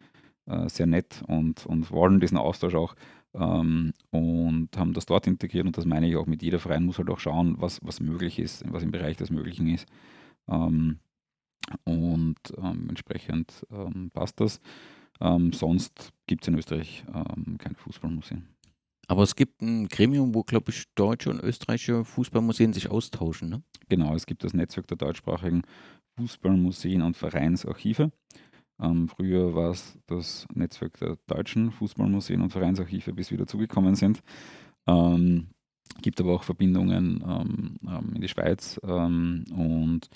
äh, sehr nett und, und wollen diesen Austausch auch ähm, und haben das dort integriert. Und das meine ich auch mit jeder Verein muss halt auch schauen, was, was möglich ist, was im Bereich des Möglichen ist. Ähm, und ähm, entsprechend ähm, passt das. Ähm, sonst gibt es in Österreich keine Fußballmuseen. Aber es gibt ein Gremium, wo, glaube ich, deutsche und österreichische Fußballmuseen sich austauschen. Ne? Genau, es gibt das Netzwerk der deutschsprachigen Fußballmuseen und Vereinsarchive. Ähm, früher war es das Netzwerk der deutschen Fußballmuseen und Vereinsarchive, bis wir dazugekommen sind. Ähm, gibt aber auch Verbindungen ähm, ähm in die Schweiz ähm, und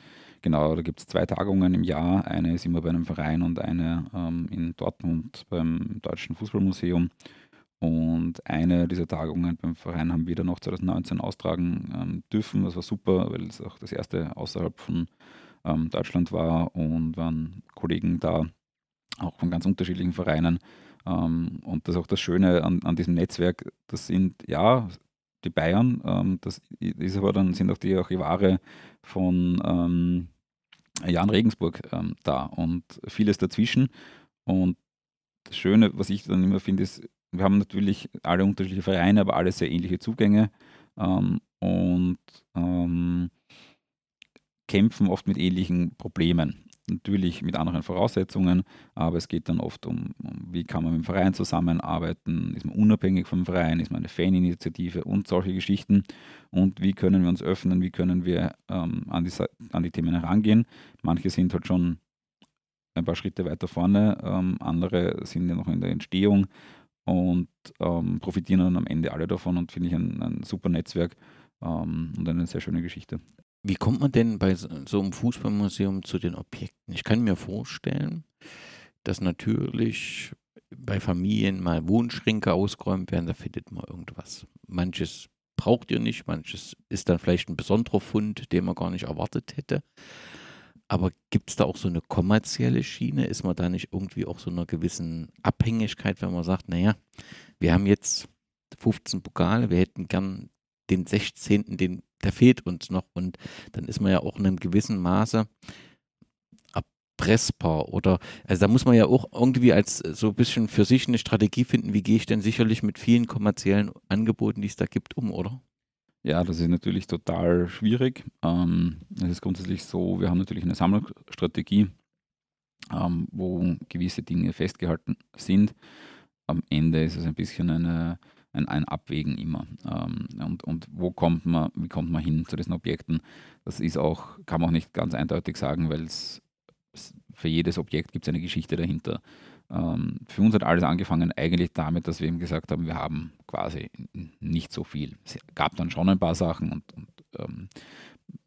Genau, da gibt es zwei Tagungen im Jahr. Eine ist immer bei einem Verein und eine ähm, in Dortmund beim Deutschen Fußballmuseum. Und eine dieser Tagungen beim Verein haben wir dann noch 2019 austragen dürfen. Das war super, weil es auch das erste außerhalb von ähm, Deutschland war und waren Kollegen da, auch von ganz unterschiedlichen Vereinen. Ähm, und das ist auch das Schöne an, an diesem Netzwerk. Das sind ja die Bayern, ähm, das ist aber dann sind auch die Archivare von ähm, Jan Regensburg ähm, da und vieles dazwischen. Und das Schöne, was ich dann immer finde, ist, wir haben natürlich alle unterschiedliche Vereine, aber alle sehr ähnliche Zugänge ähm, und kämpfen oft mit ähnlichen Problemen. Natürlich mit anderen Voraussetzungen, aber es geht dann oft um, wie kann man mit dem Verein zusammenarbeiten, ist man unabhängig vom Verein, ist man eine Faninitiative? Und solche Geschichten. Und wie können wir uns öffnen, wie können wir ähm, an, die, an die Themen herangehen. Manche sind halt schon ein paar Schritte weiter vorne, ähm, andere sind ja noch in der Entstehung und ähm, profitieren dann am Ende alle davon und finde ich ein, ein super Netzwerk ähm, und eine sehr schöne Geschichte. Wie kommt man denn bei so einem Fußballmuseum zu den Objekten? Ich kann mir vorstellen, dass natürlich bei Familien mal Wohnschränke ausgeräumt werden, da findet man irgendwas. Manches braucht ihr nicht, manches ist dann vielleicht ein besonderer Fund, den man gar nicht erwartet hätte. Aber gibt es da auch so eine kommerzielle Schiene? Ist man da nicht irgendwie auch so einer gewissen Abhängigkeit, wenn man sagt, naja, wir haben jetzt 15 Pokale, wir hätten gern den 16., den der fehlt uns noch. Und dann ist man ja auch in einem gewissen Maße erpressbar. Oder, also da muss man ja auch irgendwie als so ein bisschen für sich eine Strategie finden, wie gehe ich denn sicherlich mit vielen kommerziellen Angeboten, die es da gibt, um, oder? Ja, das ist natürlich total schwierig. Ähm, es ist grundsätzlich so, wir haben natürlich eine Sammlungsstrategie, ähm, wo gewisse Dinge festgehalten sind. Am Ende ist es ein bisschen eine ein, ein Abwägen immer. Ähm, und, und wo kommt man, wie kommt man hin zu diesen Objekten? Das ist auch, kann man auch nicht ganz eindeutig sagen, weil es für jedes Objekt gibt es eine Geschichte dahinter. Ähm, für uns hat alles angefangen eigentlich damit, dass wir eben gesagt haben, wir haben quasi nicht so viel. Es gab dann schon ein paar Sachen und, und ähm,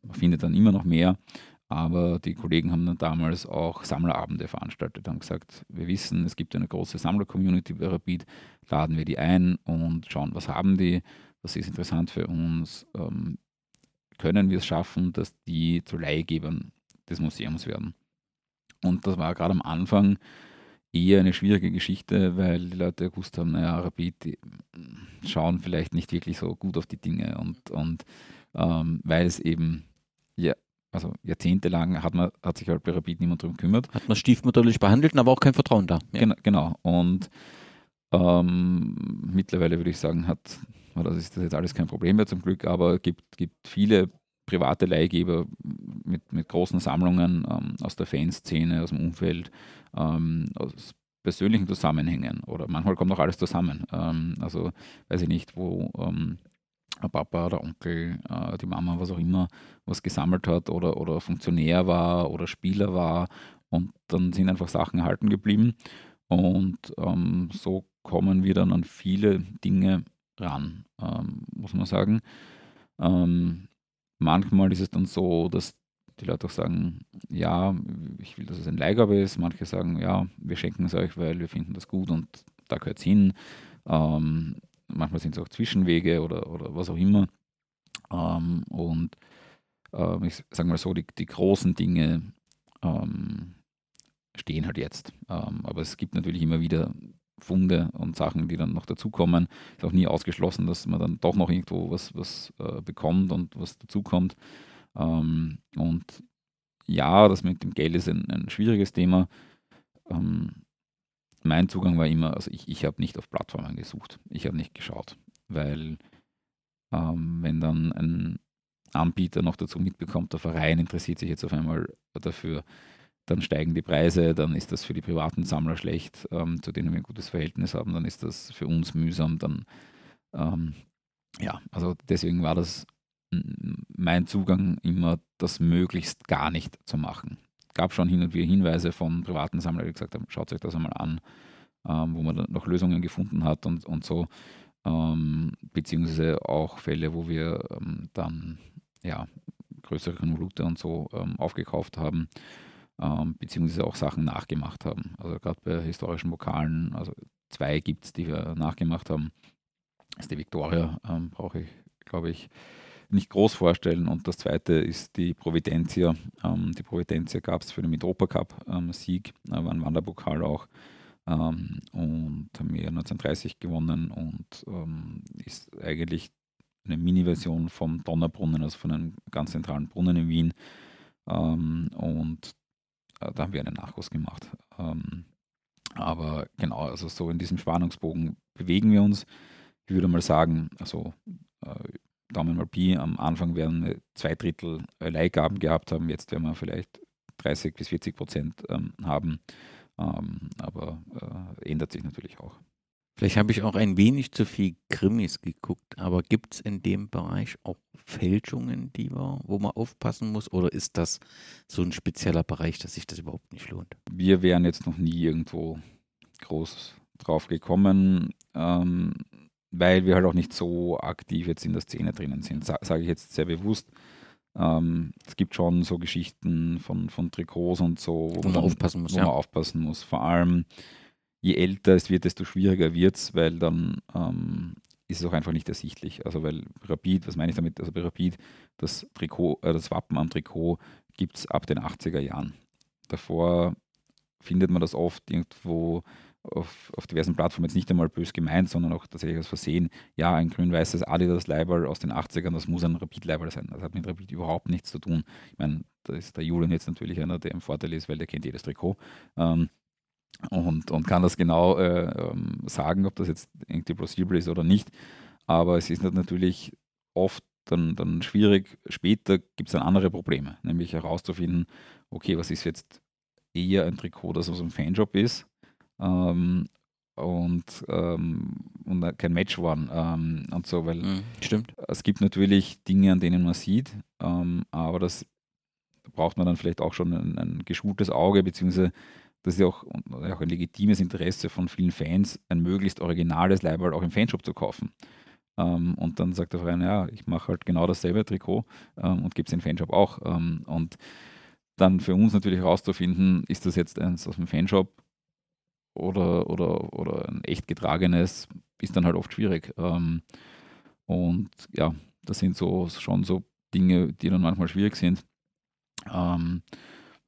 man findet dann immer noch mehr. Aber die Kollegen haben dann damals auch Sammlerabende veranstaltet, haben gesagt, wir wissen, es gibt eine große Sammler-Community bei Rapid, laden wir die ein und schauen, was haben die, was ist interessant für uns, ähm, können wir es schaffen, dass die zu Leihgebern des Museums werden. Und das war gerade am Anfang eher eine schwierige Geschichte, weil die Leute gewusst haben, naja, Rapid, die schauen vielleicht nicht wirklich so gut auf die Dinge und, und ähm, weil es eben ja also jahrzehntelang hat, man, hat sich halt bei Rapid niemand darum gekümmert. Hat man stiefmütterlich behandelt, aber auch kein Vertrauen da. Ja. Genau, genau. Und ähm, mittlerweile würde ich sagen, hat, das ist das jetzt alles kein Problem mehr zum Glück, aber es gibt, gibt viele private Leihgeber mit, mit großen Sammlungen ähm, aus der Fanszene, aus dem Umfeld, ähm, aus persönlichen Zusammenhängen oder manchmal kommt auch alles zusammen. Ähm, also weiß ich nicht, wo der Papa, der Onkel, äh, die Mama, was auch immer, was gesammelt hat oder, oder Funktionär war oder Spieler war. Und dann sind einfach Sachen erhalten geblieben. Und ähm, so kommen wir dann an viele Dinge ran, ähm, muss man sagen. Ähm, manchmal ist es dann so, dass die Leute auch sagen, ja, ich will, dass es ein Leihgabe ist. Manche sagen, ja, wir schenken es euch, weil wir finden das gut und da gehört es hin. Ähm, manchmal sind es auch Zwischenwege oder, oder was auch immer. Ähm, und äh, ich sage mal so, die, die großen Dinge ähm, stehen halt jetzt. Ähm, aber es gibt natürlich immer wieder Funde und Sachen, die dann noch dazukommen. Ist auch nie ausgeschlossen, dass man dann doch noch irgendwo was, was äh, bekommt und was dazukommt. Ähm, und ja, das mit dem Geld ist ein, ein schwieriges Thema. Ähm, mein Zugang war immer, also ich, ich habe nicht auf Plattformen gesucht. Ich habe nicht geschaut, weil ähm, wenn dann ein Anbieter noch dazu mitbekommt, der Verein interessiert sich jetzt auf einmal dafür, dann steigen die Preise, dann ist das für die privaten Sammler schlecht, ähm, zu denen wir ein gutes Verhältnis haben, dann ist das für uns mühsam, dann ähm, ja, also deswegen war das mein Zugang immer, das möglichst gar nicht zu machen. Gab schon hin und wieder Hinweise von privaten Sammlern, die gesagt haben, schaut euch das einmal an, ähm, wo man dann noch Lösungen gefunden hat und, und so. Ähm, beziehungsweise auch Fälle, wo wir ähm, dann ja, größere Konvolute und so ähm, aufgekauft haben ähm, beziehungsweise auch Sachen nachgemacht haben. Also gerade bei historischen Vokalen, also zwei gibt es, die wir nachgemacht haben. Das ist die Victoria, ähm, brauche ich, glaube ich, nicht groß vorstellen. Und das zweite ist die Providentia. Ähm, die Providentia gab es für den Mitropa Cup ähm, äh, war ein Wanderpokal auch. Ähm, und haben wir 1930 gewonnen und ähm, ist eigentlich eine Mini-Version vom Donnerbrunnen, also von einem ganz zentralen Brunnen in Wien. Ähm, und äh, da haben wir einen Nachguss gemacht. Ähm, aber genau, also so in diesem Spannungsbogen bewegen wir uns. Ich würde mal sagen, also äh, Daumen mal Pi, am Anfang werden wir zwei Drittel Leihgaben gehabt haben, jetzt werden wir vielleicht 30 bis 40 Prozent ähm, haben. Ähm, aber äh, ändert sich natürlich auch. Vielleicht habe ich auch ein wenig zu viel Krimis geguckt, aber gibt es in dem Bereich auch Fälschungen, die wir, wo man aufpassen muss? Oder ist das so ein spezieller Bereich, dass sich das überhaupt nicht lohnt? Wir wären jetzt noch nie irgendwo groß drauf gekommen, ähm, weil wir halt auch nicht so aktiv jetzt in der Szene drinnen sind, Sa sage ich jetzt sehr bewusst. Ähm, es gibt schon so Geschichten von, von Trikots und so, wo, wo man, dann, aufpassen muss. Wo ja. man aufpassen muss. Vor allem je älter es wird, desto schwieriger wird es, weil dann ähm, ist es auch einfach nicht ersichtlich. Also weil Rapid, was meine ich damit? Also bei Rapid, das Trikot, äh, das Wappen am Trikot gibt es ab den 80er Jahren. Davor findet man das oft irgendwo auf, auf, diversen Plattformen jetzt nicht einmal bös gemeint, sondern auch tatsächlich aus Versehen. Ja, ein grün-weißes Adidas-Leiberl aus den 80ern, das muss ein Rapid-Leiberl sein. Das hat mit Rapid überhaupt nichts zu tun. Ich meine, da ist der Julian jetzt natürlich einer, der im Vorteil ist, weil der kennt jedes Trikot. Ähm, und, und kann das genau äh, ähm, sagen, ob das jetzt irgendwie plausibel ist oder nicht. Aber es ist natürlich oft dann, dann schwierig. Später gibt es dann andere Probleme, nämlich herauszufinden, okay, was ist jetzt eher ein Trikot, das aus einem Fanjob ist ähm, und, ähm, und kein Match waren ähm, und so, weil mhm, stimmt. es gibt natürlich Dinge, an denen man sieht, ähm, aber das braucht man dann vielleicht auch schon ein, ein geschultes Auge, beziehungsweise das ist ja auch, auch ein legitimes Interesse von vielen Fans, ein möglichst originales Leibwald auch im Fanshop zu kaufen. Ähm, und dann sagt der Verein, ja, ich mache halt genau dasselbe Trikot ähm, und gebe es in den Fanshop auch. Ähm, und dann für uns natürlich herauszufinden, ist das jetzt eins aus dem Fanshop oder, oder, oder ein echt getragenes, ist dann halt oft schwierig. Ähm, und ja, das sind so schon so Dinge, die dann manchmal schwierig sind. Ähm,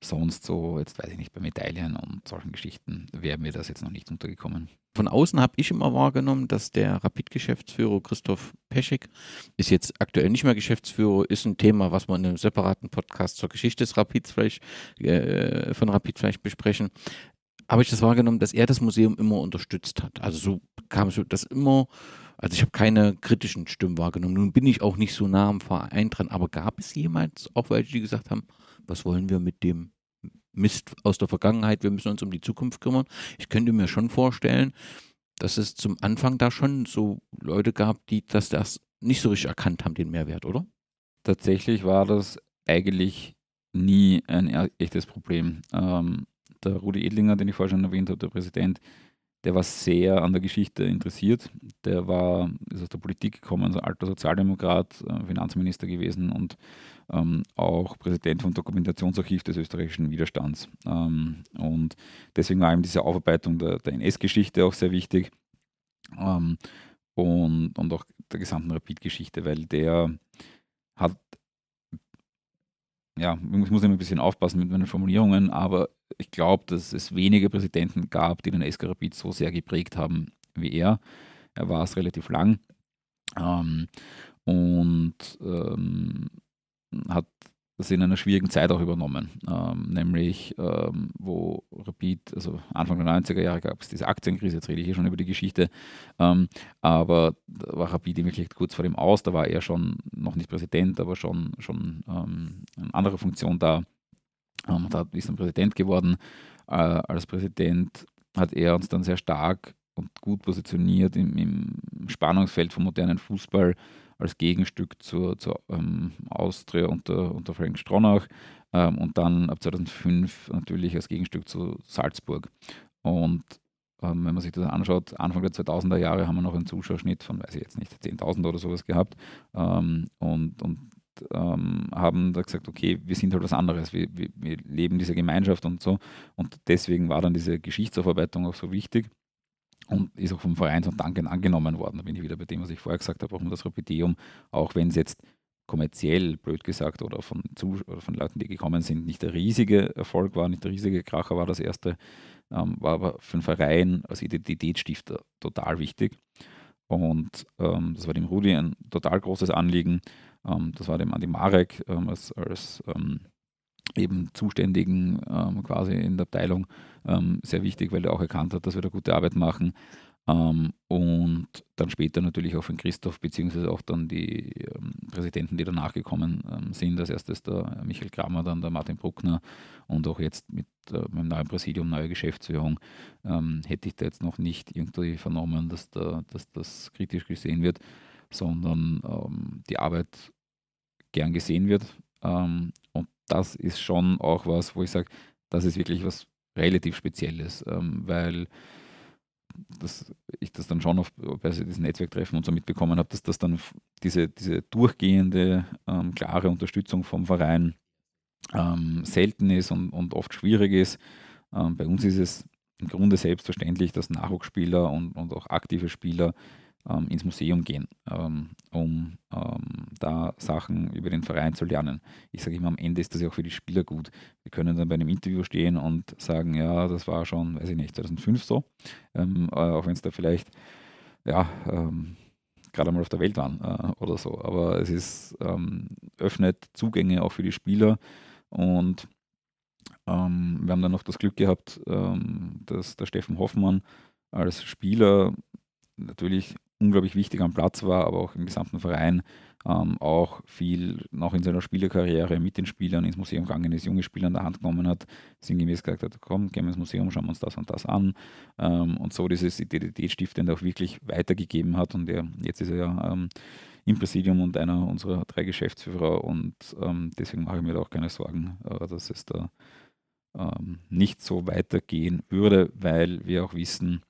sonst so, jetzt weiß ich nicht, bei Medaillen und solchen Geschichten wäre mir das jetzt noch nicht untergekommen. Von außen habe ich immer wahrgenommen, dass der Rapid-Geschäftsführer Christoph Peschek ist jetzt aktuell nicht mehr Geschäftsführer, ist ein Thema, was wir in einem separaten Podcast zur Geschichte des Rapids vielleicht, äh, von Rapid vielleicht besprechen. Habe ich das wahrgenommen, dass er das Museum immer unterstützt hat. Also so kam es das immer, also ich habe keine kritischen Stimmen wahrgenommen. Nun bin ich auch nicht so nah am Verein dran, aber gab es jemals auch welche, die gesagt haben, was wollen wir mit dem Mist aus der Vergangenheit, wir müssen uns um die Zukunft kümmern. Ich könnte mir schon vorstellen, dass es zum Anfang da schon so Leute gab, die das, das nicht so richtig erkannt haben, den Mehrwert, oder? Tatsächlich war das eigentlich nie ein e-, echtes Problem. Ähm, der Rudi Edlinger, den ich vorher schon erwähnt habe, der Präsident, der war sehr an der Geschichte interessiert. Der war, ist aus der Politik gekommen, also alter Sozialdemokrat, äh, Finanzminister gewesen und ähm, auch Präsident vom Dokumentationsarchiv des österreichischen Widerstands. Ähm, und deswegen war ihm diese Aufarbeitung der, der NS-Geschichte auch sehr wichtig ähm, und, und auch der gesamten Rapid-Geschichte, weil der hat, ja, ich muss immer ein bisschen aufpassen mit meinen Formulierungen, aber ich glaube, dass es wenige Präsidenten gab, die den SK Rapid so sehr geprägt haben wie er. Er war es relativ lang ähm, und ähm, hat das in einer schwierigen Zeit auch übernommen, ähm, nämlich ähm, wo Rapid, also Anfang der 90er Jahre gab es diese Aktienkrise, jetzt rede ich hier schon über die Geschichte, ähm, aber da war Rapid wirklich kurz vor dem Aus, da war er schon noch nicht Präsident, aber schon, schon ähm, eine andere Funktion da. Ähm, da ist dann Präsident geworden. Äh, als Präsident hat er uns dann sehr stark und gut positioniert im, im Spannungsfeld vom modernen Fußball als Gegenstück zur, zur ähm, Austria unter, unter Frank Stronach ähm, und dann ab 2005 natürlich als Gegenstück zu Salzburg. Und ähm, wenn man sich das anschaut, Anfang der 2000er Jahre haben wir noch einen Zuschauerschnitt von, weiß ich jetzt nicht, 10.000 oder sowas gehabt ähm, und, und ähm, haben da gesagt, okay, wir sind halt was anderes, wir, wir, wir leben diese Gemeinschaft und so. Und deswegen war dann diese Geschichtsaufarbeitung auch so wichtig und ist auch vom Vereinsdanken angenommen worden. Da bin ich wieder bei dem, was ich vorher gesagt habe, auch um das Rapideum, auch wenn es jetzt kommerziell, blöd gesagt, oder von, Zus oder von Leuten, die gekommen sind, nicht der riesige Erfolg war, nicht der riesige Kracher war das erste, ähm, war aber für den Verein als Identitätsstifter total wichtig. Und ähm, das war dem Rudi ein total großes Anliegen. Ähm, das war dem Andi Marek ähm, als, als ähm, eben Zuständigen ähm, quasi in der Abteilung ähm, sehr wichtig, weil er auch erkannt hat, dass wir da gute Arbeit machen. Ähm, und dann später natürlich auch von Christoph, beziehungsweise auch dann die ähm, Präsidenten, die danach gekommen ähm, sind. Als erstes der Michael Kramer, dann der Martin Bruckner und auch jetzt mit, äh, mit dem neuen Präsidium, neue Geschäftsführung, ähm, hätte ich da jetzt noch nicht irgendwie vernommen, dass, da, dass das kritisch gesehen wird, sondern die Arbeit gern gesehen wird. Das ist schon auch was, wo ich sage, das ist wirklich was relativ Spezielles, ähm, weil das, ich das dann schon auf, bei diesen Netzwerktreffen und so mitbekommen habe, dass das dann diese, diese durchgehende, ähm, klare Unterstützung vom Verein ähm, selten ist und, und oft schwierig ist. Ähm, bei uns ist es im Grunde selbstverständlich, dass Nachwuchsspieler und, und auch aktive Spieler ähm, ins Museum gehen, ähm, um ähm, da Sachen über den Verein zu lernen. Ich sage immer, am Ende ist das ja auch für die Spieler gut. Wir können dann bei einem Interview stehen und sagen, ja, das war schon, weiß ich nicht, 2005 so, ähm, äh, auch wenn es da vielleicht, ja, ähm, gerade einmal auf der Welt waren äh, oder so. Aber es ist, ähm, öffnet Zugänge auch für die Spieler und ähm, wir haben dann noch das Glück gehabt, ähm, dass der Steffen Hoffmann als Spieler natürlich unglaublich wichtig am Platz war, aber auch im gesamten Verein ähm, auch viel noch in seiner Spielerkarriere mit den Spielern ins Museum gegangen ist, junge Spieler in der Hand genommen hat, sinngemäß gesagt hat, komm, gehen wir ins Museum, schauen wir uns das und das an. Ähm, und so dieses Identitätsstiftende auch wirklich weitergegeben hat und er, jetzt ist er ja ähm, im Präsidium und einer unserer drei Geschäftsführer und ähm, deswegen mache ich mir da auch keine Sorgen, äh, dass es da ähm, nicht so weitergehen würde, weil wir auch wissen,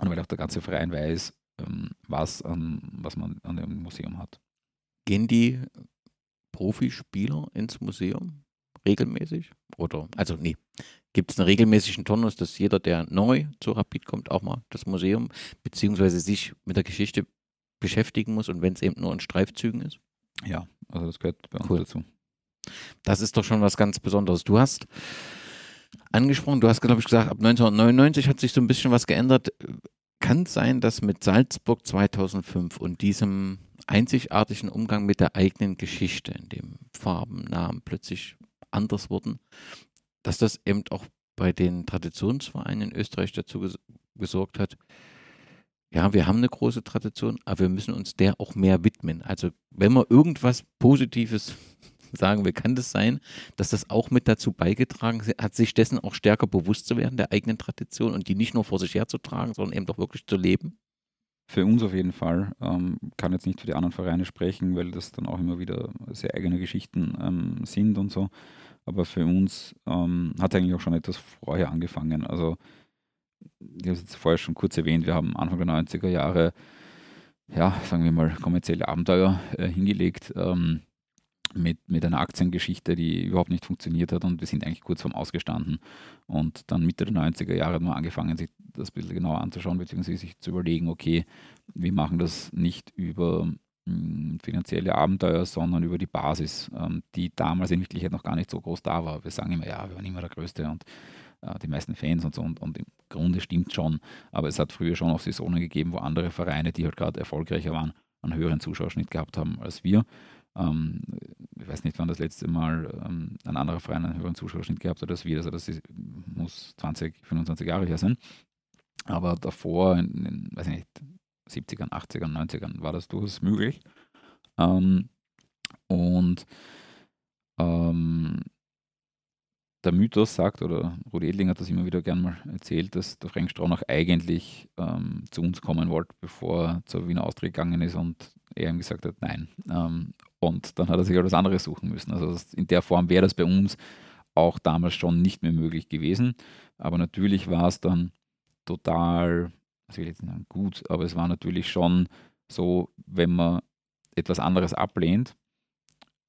und weil auch der ganze Verein weiß, was, an, was man an dem Museum hat. Gehen die Profispieler ins Museum regelmäßig? Oder, also nee, gibt es einen regelmäßigen Turnus, dass jeder, der neu zu Rapid kommt, auch mal das Museum, beziehungsweise sich mit der Geschichte beschäftigen muss und wenn es eben nur in Streifzügen ist? Ja, also das gehört bei uns cool. dazu. Das ist doch schon was ganz Besonderes. Du hast angesprochen, du hast, glaube ich, gesagt, ab 1999 hat sich so ein bisschen was geändert kann sein, dass mit Salzburg 2005 und diesem einzigartigen Umgang mit der eigenen Geschichte, in dem Farben, Namen plötzlich anders wurden, dass das eben auch bei den Traditionsvereinen in Österreich dazu ges gesorgt hat, ja, wir haben eine große Tradition, aber wir müssen uns der auch mehr widmen. Also wenn wir irgendwas Positives sagen wir, kann das sein, dass das auch mit dazu beigetragen hat, sich dessen auch stärker bewusst zu werden, der eigenen Tradition und die nicht nur vor sich herzutragen, sondern eben doch wirklich zu leben? Für uns auf jeden Fall. Ähm, kann jetzt nicht für die anderen Vereine sprechen, weil das dann auch immer wieder sehr eigene Geschichten ähm, sind und so. Aber für uns ähm, hat eigentlich auch schon etwas vorher angefangen. Also, ich habe es jetzt vorher schon kurz erwähnt, wir haben Anfang der 90er Jahre, ja, sagen wir mal, kommerzielle Abenteuer äh, hingelegt. Ähm, mit, mit einer Aktiengeschichte, die überhaupt nicht funktioniert hat und wir sind eigentlich kurz vorm Ausgestanden. Und dann Mitte der 90er Jahre haben wir angefangen, sich das ein bisschen genauer anzuschauen, beziehungsweise sich zu überlegen, okay, wir machen das nicht über hm, finanzielle Abenteuer, sondern über die Basis, ähm, die damals in Wirklichkeit noch gar nicht so groß da war. Wir sagen immer, ja, wir waren immer der Größte und äh, die meisten Fans und so und, und im Grunde stimmt schon, aber es hat früher schon auch Saisonen gegeben, wo andere Vereine, die halt gerade erfolgreicher waren, einen höheren Zuschauerschnitt gehabt haben als wir. Ähm, ich weiß nicht, wann das letzte Mal ähm, ein anderer Verein einen höheren Zuschauerschnitt gehabt hat als wir. Also das ist, muss 20, 25 Jahre her sein. Aber davor, in, nicht, 70ern, 80ern, 90ern war das durchaus möglich. Ähm, und ähm, der Mythos sagt, oder Rudi Edling hat das immer wieder gern mal erzählt, dass der Frank Stronach eigentlich ähm, zu uns kommen wollte, bevor er zur Wiener Austria gegangen ist und er ihm gesagt hat, nein. Ähm, und dann hat er sich halt was anderes suchen müssen. Also in der Form wäre das bei uns auch damals schon nicht mehr möglich gewesen. Aber natürlich war es dann total, will ich jetzt sagen, gut, aber es war natürlich schon so, wenn man etwas anderes ablehnt,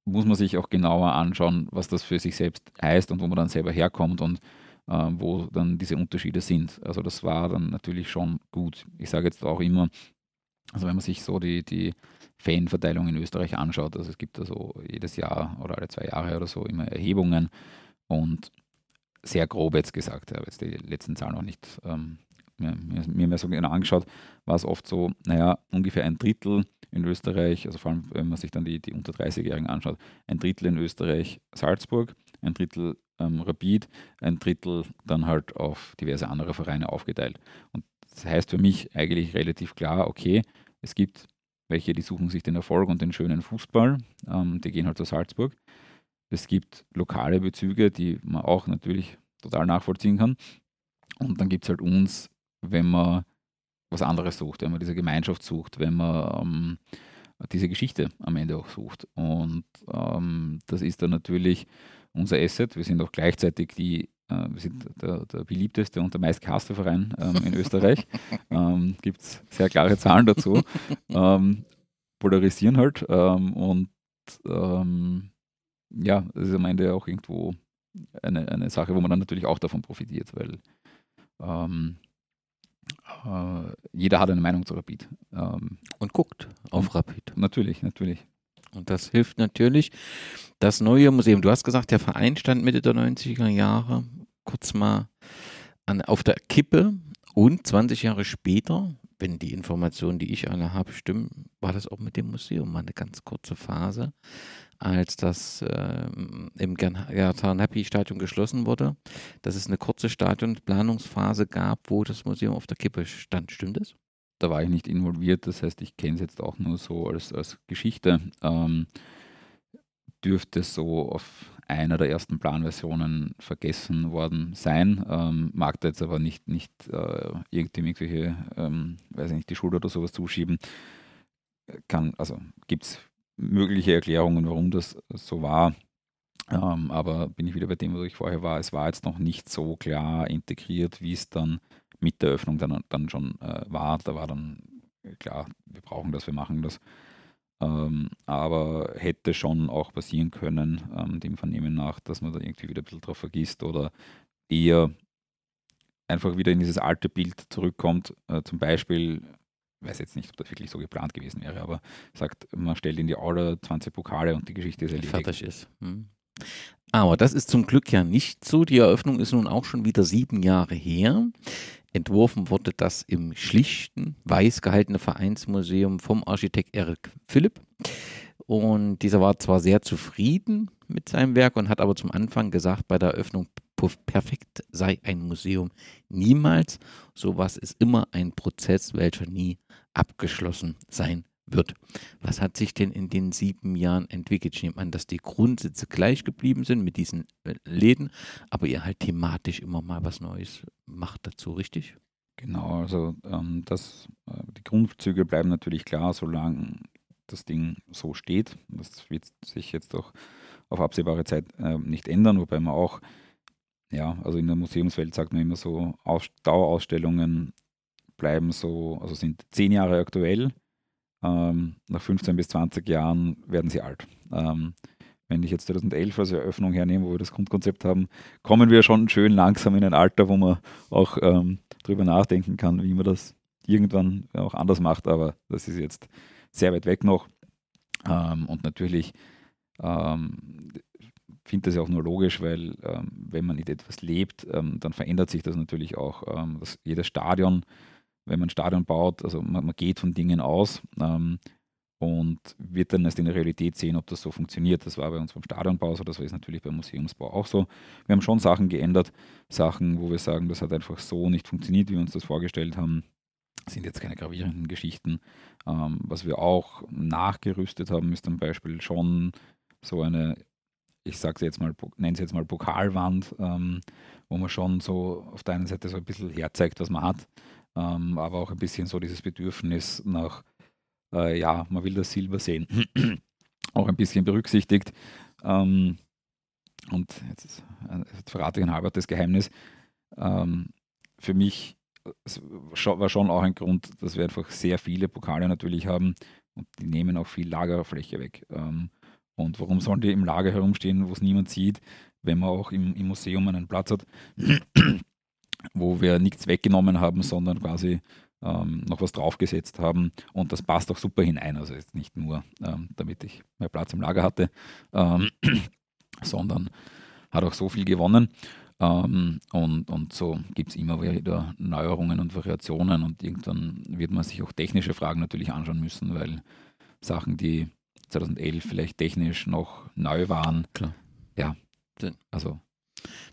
muss man sich auch genauer anschauen, was das für sich selbst heißt und wo man dann selber herkommt und äh, wo dann diese Unterschiede sind. Also das war dann natürlich schon gut. Ich sage jetzt auch immer, also wenn man sich so die, die Fanverteilung in Österreich anschaut, also es gibt da so jedes Jahr oder alle zwei Jahre oder so immer Erhebungen und sehr grob jetzt gesagt, ich habe jetzt die letzten Zahlen noch nicht ähm, mir, mir mehr so genau angeschaut, war es oft so, naja, ungefähr ein Drittel in Österreich, also vor allem, wenn man sich dann die, die unter 30-Jährigen anschaut, ein Drittel in Österreich Salzburg, ein Drittel ähm, Rapid, ein Drittel dann halt auf diverse andere Vereine aufgeteilt. Und das heißt für mich eigentlich relativ klar, okay, es gibt welche, die suchen sich den Erfolg und den schönen Fußball, ähm, die gehen halt zu Salzburg. Es gibt lokale Bezüge, die man auch natürlich total nachvollziehen kann. Und dann gibt es halt uns, wenn man was anderes sucht, wenn man diese Gemeinschaft sucht, wenn man ähm, diese Geschichte am Ende auch sucht. Und ähm, das ist dann natürlich unser Asset. Wir sind auch gleichzeitig die, äh, wir sind der, der, beliebteste und der meistgehasste Verein ähm, in Österreich. ähm, Gibt es sehr klare Zahlen dazu. ähm, polarisieren halt ähm, und ähm, ja, das ist am Ende auch irgendwo eine, eine Sache, wo man dann natürlich auch davon profitiert, weil ähm, äh, jeder hat eine Meinung zu Rapid. Und guckt auf Rapid. Natürlich, natürlich. Und das hilft natürlich. Das neue Museum, du hast gesagt, der Verein stand Mitte der 90er Jahre kurz mal an, auf der Kippe und 20 Jahre später, wenn die Informationen, die ich alle habe, stimmen, war das auch mit dem Museum mal eine ganz kurze Phase als das äh, im Gertan Happy Stadion geschlossen wurde, dass es eine kurze Stadionplanungsphase gab, wo das Museum auf der Kippe stand. Stimmt das? Da war ich nicht involviert, das heißt, ich kenne es jetzt auch nur so als, als Geschichte. Ähm, dürfte so auf einer der ersten Planversionen vergessen worden sein. Ähm, mag da jetzt aber nicht, nicht äh, irgendwie irgendwelche, ähm, weiß ich nicht, die Schuld oder sowas zuschieben. Kann, also gibt es mögliche Erklärungen, warum das so war. Ähm, aber bin ich wieder bei dem, wo ich vorher war. Es war jetzt noch nicht so klar integriert, wie es dann mit der Öffnung dann, dann schon äh, war. Da war dann klar, wir brauchen das, wir machen das. Ähm, aber hätte schon auch passieren können, ähm, dem Vernehmen nach, dass man da irgendwie wieder ein bisschen drauf vergisst oder eher einfach wieder in dieses alte Bild zurückkommt. Äh, zum Beispiel ich weiß jetzt nicht, ob das wirklich so geplant gewesen wäre, aber sagt, man stellt in die Aula 20 Pokale und die Geschichte ist erledigt. Fertig ist. Hm. Aber das ist zum Glück ja nicht so. Die Eröffnung ist nun auch schon wieder sieben Jahre her. Entworfen wurde das im schlichten, weiß gehaltenen Vereinsmuseum vom Architekt Erik Philipp. Und dieser war zwar sehr zufrieden mit seinem Werk und hat aber zum Anfang gesagt, bei der Eröffnung perfekt sei ein Museum niemals. Sowas ist immer ein Prozess, welcher nie abgeschlossen sein wird. Was hat sich denn in den sieben Jahren entwickelt? Ich nehme an, dass die Grundsätze gleich geblieben sind mit diesen äh, Läden, aber ihr halt thematisch immer mal was Neues macht dazu, richtig? Genau, also ähm, das, äh, die Grundzüge bleiben natürlich klar, solange das Ding so steht. Das wird sich jetzt auch auf absehbare Zeit äh, nicht ändern, wobei man auch ja, also in der Museumswelt sagt man immer so, Aus Dauerausstellungen bleiben so, also sind zehn Jahre aktuell. Ähm, nach 15 bis 20 Jahren werden sie alt. Ähm, wenn ich jetzt 2011 als Eröffnung hernehme, wo wir das Grundkonzept haben, kommen wir schon schön langsam in ein Alter, wo man auch ähm, drüber nachdenken kann, wie man das irgendwann auch anders macht, aber das ist jetzt sehr weit weg noch. Ähm, und natürlich ähm, finde das ja auch nur logisch, weil ähm, wenn man nicht etwas lebt, ähm, dann verändert sich das natürlich auch. Ähm, das, jedes Stadion, wenn man ein Stadion baut, also man, man geht von Dingen aus ähm, und wird dann erst in der Realität sehen, ob das so funktioniert. Das war bei uns beim Stadionbau so, das war jetzt natürlich beim Museumsbau auch so. Wir haben schon Sachen geändert, Sachen, wo wir sagen, das hat einfach so nicht funktioniert, wie wir uns das vorgestellt haben. Sind jetzt keine gravierenden Geschichten. Ähm, was wir auch nachgerüstet haben, ist zum Beispiel schon so eine, ich sage jetzt mal, nenne es jetzt mal Pokalwand, ähm, wo man schon so auf der einen Seite so ein bisschen herzeigt, was man hat, ähm, aber auch ein bisschen so dieses Bedürfnis nach äh, ja, man will das Silber sehen, auch ein bisschen berücksichtigt. Ähm, und jetzt, ist, jetzt verrate ich ein halbertes Geheimnis. Ähm, für mich war schon auch ein Grund, dass wir einfach sehr viele Pokale natürlich haben und die nehmen auch viel Lagerfläche weg. Ähm, und warum sollen die im Lager herumstehen, wo es niemand sieht, wenn man auch im, im Museum einen Platz hat, wo wir nichts weggenommen haben, sondern quasi ähm, noch was draufgesetzt haben. Und das passt auch super hinein. Also jetzt nicht nur, ähm, damit ich mehr Platz im Lager hatte, ähm, sondern hat auch so viel gewonnen. Ähm, und, und so gibt es immer wieder Neuerungen und Variationen. Und irgendwann wird man sich auch technische Fragen natürlich anschauen müssen, weil Sachen, die 2011 vielleicht technisch noch neu waren, Klar. ja, also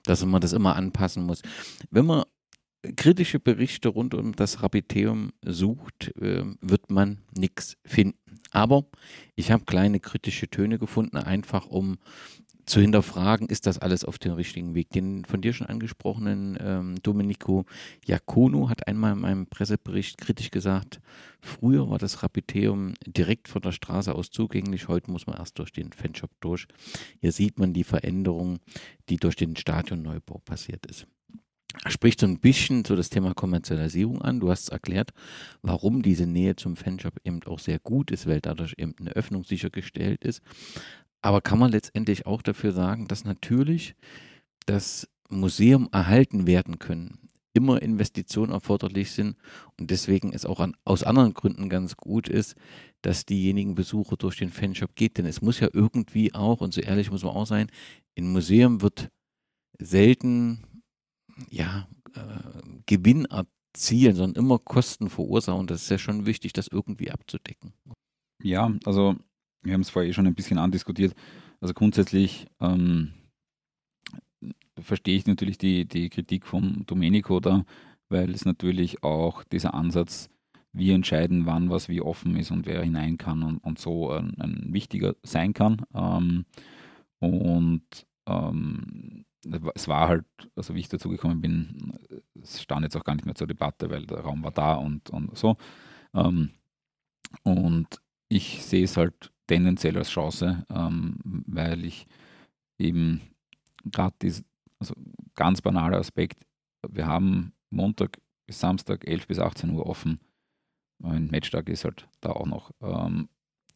dass man das immer anpassen muss. Wenn man kritische Berichte rund um das Rapiteum sucht, äh, wird man nichts finden. Aber ich habe kleine kritische Töne gefunden, einfach um zu hinterfragen, ist das alles auf dem richtigen Weg. Den von dir schon angesprochenen ähm, Domenico Iacono hat einmal in meinem Pressebericht kritisch gesagt, früher war das Rapiteum direkt von der Straße aus zugänglich, heute muss man erst durch den Fanshop durch. Hier sieht man die Veränderung, die durch den Stadionneubau passiert ist spricht so ein bisschen so das Thema Kommerzialisierung an. Du hast erklärt, warum diese Nähe zum Fanshop eben auch sehr gut ist, weil dadurch eben eine Öffnung sichergestellt ist. Aber kann man letztendlich auch dafür sagen, dass natürlich das Museum erhalten werden können, immer Investitionen erforderlich sind und deswegen es auch an, aus anderen Gründen ganz gut ist, dass diejenigen Besucher durch den Fanshop geht. Denn es muss ja irgendwie auch, und so ehrlich muss man auch sein, im Museum wird selten ja, äh, Gewinn erzielen, sondern immer Kosten verursachen. Und das ist ja schon wichtig, das irgendwie abzudecken. Ja, also wir haben es vorher eh schon ein bisschen andiskutiert. Also grundsätzlich ähm, verstehe ich natürlich die, die Kritik von Domenico da, weil es natürlich auch dieser Ansatz, wir entscheiden, wann was wie offen ist und wer hinein kann und, und so ein, ein wichtiger sein kann. Ähm, und ähm, es war halt, also wie ich dazu gekommen bin, es stand jetzt auch gar nicht mehr zur Debatte, weil der Raum war da und, und so. Ähm, und ich sehe es halt tendenziell als Chance, ähm, weil ich eben gerade diesen, also ganz banaler Aspekt, wir haben Montag bis Samstag 11 bis 18 Uhr offen. Ein Matchtag ist halt da auch noch. Ähm,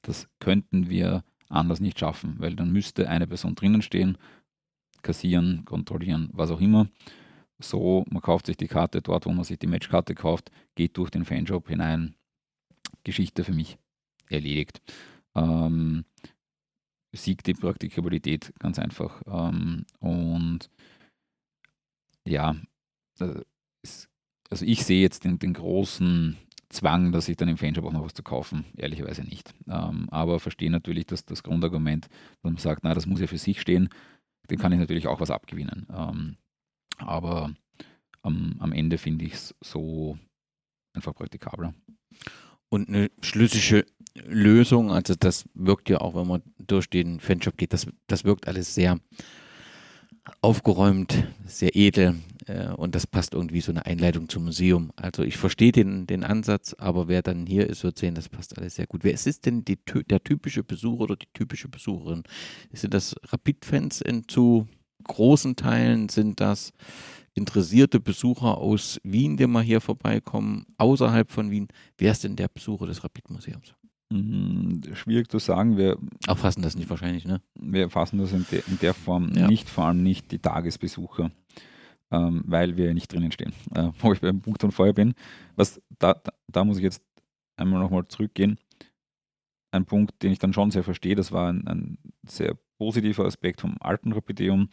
das könnten wir anders nicht schaffen, weil dann müsste eine Person drinnen stehen kassieren, kontrollieren, was auch immer. So, man kauft sich die Karte dort, wo man sich die Matchkarte kauft, geht durch den Fanshop hinein. Geschichte für mich erledigt. Ähm, siegt die Praktikabilität ganz einfach. Ähm, und ja, also ich sehe jetzt den, den, großen Zwang, dass ich dann im Fanshop auch noch was zu kaufen, ehrlicherweise nicht. Ähm, aber verstehe natürlich dass das Grundargument, dass man sagt, na, das muss ja für sich stehen dem kann ich natürlich auch was abgewinnen. Ähm, aber am, am Ende finde ich es so einfach praktikabler. Und eine schlüssige Lösung, also das wirkt ja auch, wenn man durch den Fanshop geht, das, das wirkt alles sehr aufgeräumt, sehr edel äh, und das passt irgendwie so eine Einleitung zum Museum. Also ich verstehe den, den Ansatz, aber wer dann hier ist, wird sehen, das passt alles sehr gut. Wer ist, denn die, der typische Besucher oder die typische Besucherin? Sind das Rapid-Fans zu großen Teilen? Sind das interessierte Besucher aus Wien, die mal hier vorbeikommen, außerhalb von Wien? Wer ist denn der Besucher des Rapid-Museums? Mhm, schwierig zu sagen. Wir erfassen das nicht wahrscheinlich, ne? Wir erfassen das in, de, in der Form ja. nicht, vor allem nicht die Tagesbesucher, ähm, weil wir nicht drinnen stehen. Äh, wo ich beim Punkt von vorher bin. Was, da, da, da muss ich jetzt einmal nochmal zurückgehen. ein Punkt, den ich dann schon sehr verstehe, das war ein, ein sehr positiver Aspekt vom alten Rapideum,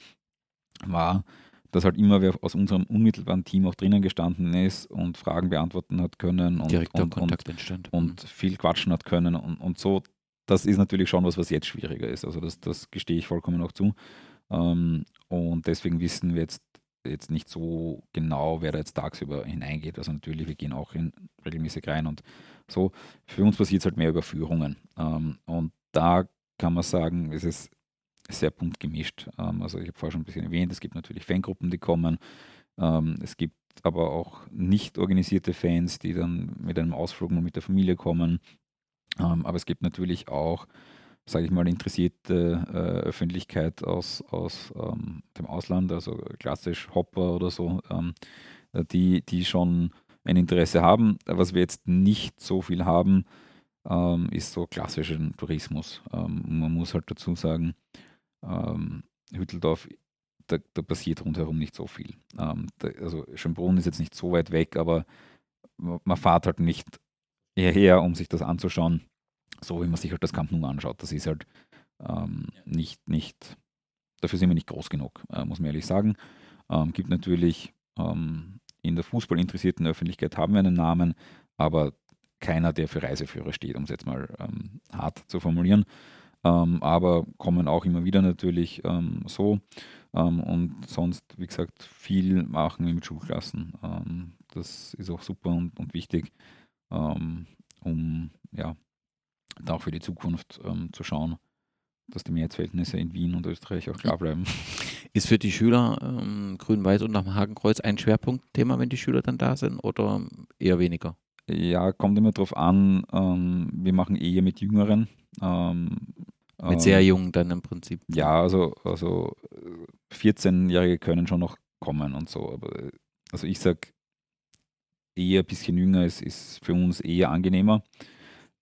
war, dass halt immer wer aus unserem unmittelbaren Team auch drinnen gestanden ist und Fragen beantworten hat können und, Direkter und, Kontakt und, entstand. und viel quatschen hat können und, und so. Das ist natürlich schon was, was jetzt schwieriger ist. Also das, das gestehe ich vollkommen auch zu. Ähm, und deswegen wissen wir jetzt, jetzt nicht so genau, wer da jetzt tagsüber hineingeht. Also natürlich, wir gehen auch in, regelmäßig rein und so. Für uns passiert es halt mehr über Führungen. Ähm, und da kann man sagen, es ist sehr bunt gemischt. Ähm, also ich habe vorher schon ein bisschen erwähnt, es gibt natürlich Fangruppen, die kommen. Ähm, es gibt aber auch nicht organisierte Fans, die dann mit einem Ausflug mal mit der Familie kommen. Ähm, aber es gibt natürlich auch, sage ich mal, interessierte äh, Öffentlichkeit aus, aus dem Ausland, also klassisch Hopper oder so, die, die schon ein Interesse haben. Was wir jetzt nicht so viel haben, ist so klassischen Tourismus. Man muss halt dazu sagen, ähm, Hütteldorf, da, da, passiert rundherum nicht so viel. Ähm, da, also Schönbrunn ist jetzt nicht so weit weg, aber man fährt halt nicht hierher, um sich das anzuschauen, so wie man sich halt das Camp Nou anschaut. Das ist halt ähm, nicht, nicht, dafür sind wir nicht groß genug, äh, muss man ehrlich sagen. Ähm, gibt natürlich ähm, in der fußballinteressierten Öffentlichkeit haben wir einen Namen, aber keiner, der für Reiseführer steht, um es jetzt mal ähm, hart zu formulieren. Ähm, aber kommen auch immer wieder natürlich ähm, so. Ähm, und sonst, wie gesagt, viel machen wir mit Schulklassen. Ähm, das ist auch super und, und wichtig, ähm, um ja, da auch für die Zukunft zu schauen, dass die Mehrheitsverhältnisse in Wien und Österreich auch klar bleiben. Ist für die Schüler ähm, Grün-Weiß und am Hakenkreuz ein Schwerpunktthema, wenn die Schüler dann da sind oder eher weniger? Ja, kommt immer darauf an. Ähm, wir machen eher mit Jüngeren. Ähm, mit sehr ähm, jungen dann im Prinzip. Ja, also, also 14-Jährige können schon noch kommen und so. Aber also ich sage, eher ein bisschen jünger ist, ist für uns eher angenehmer.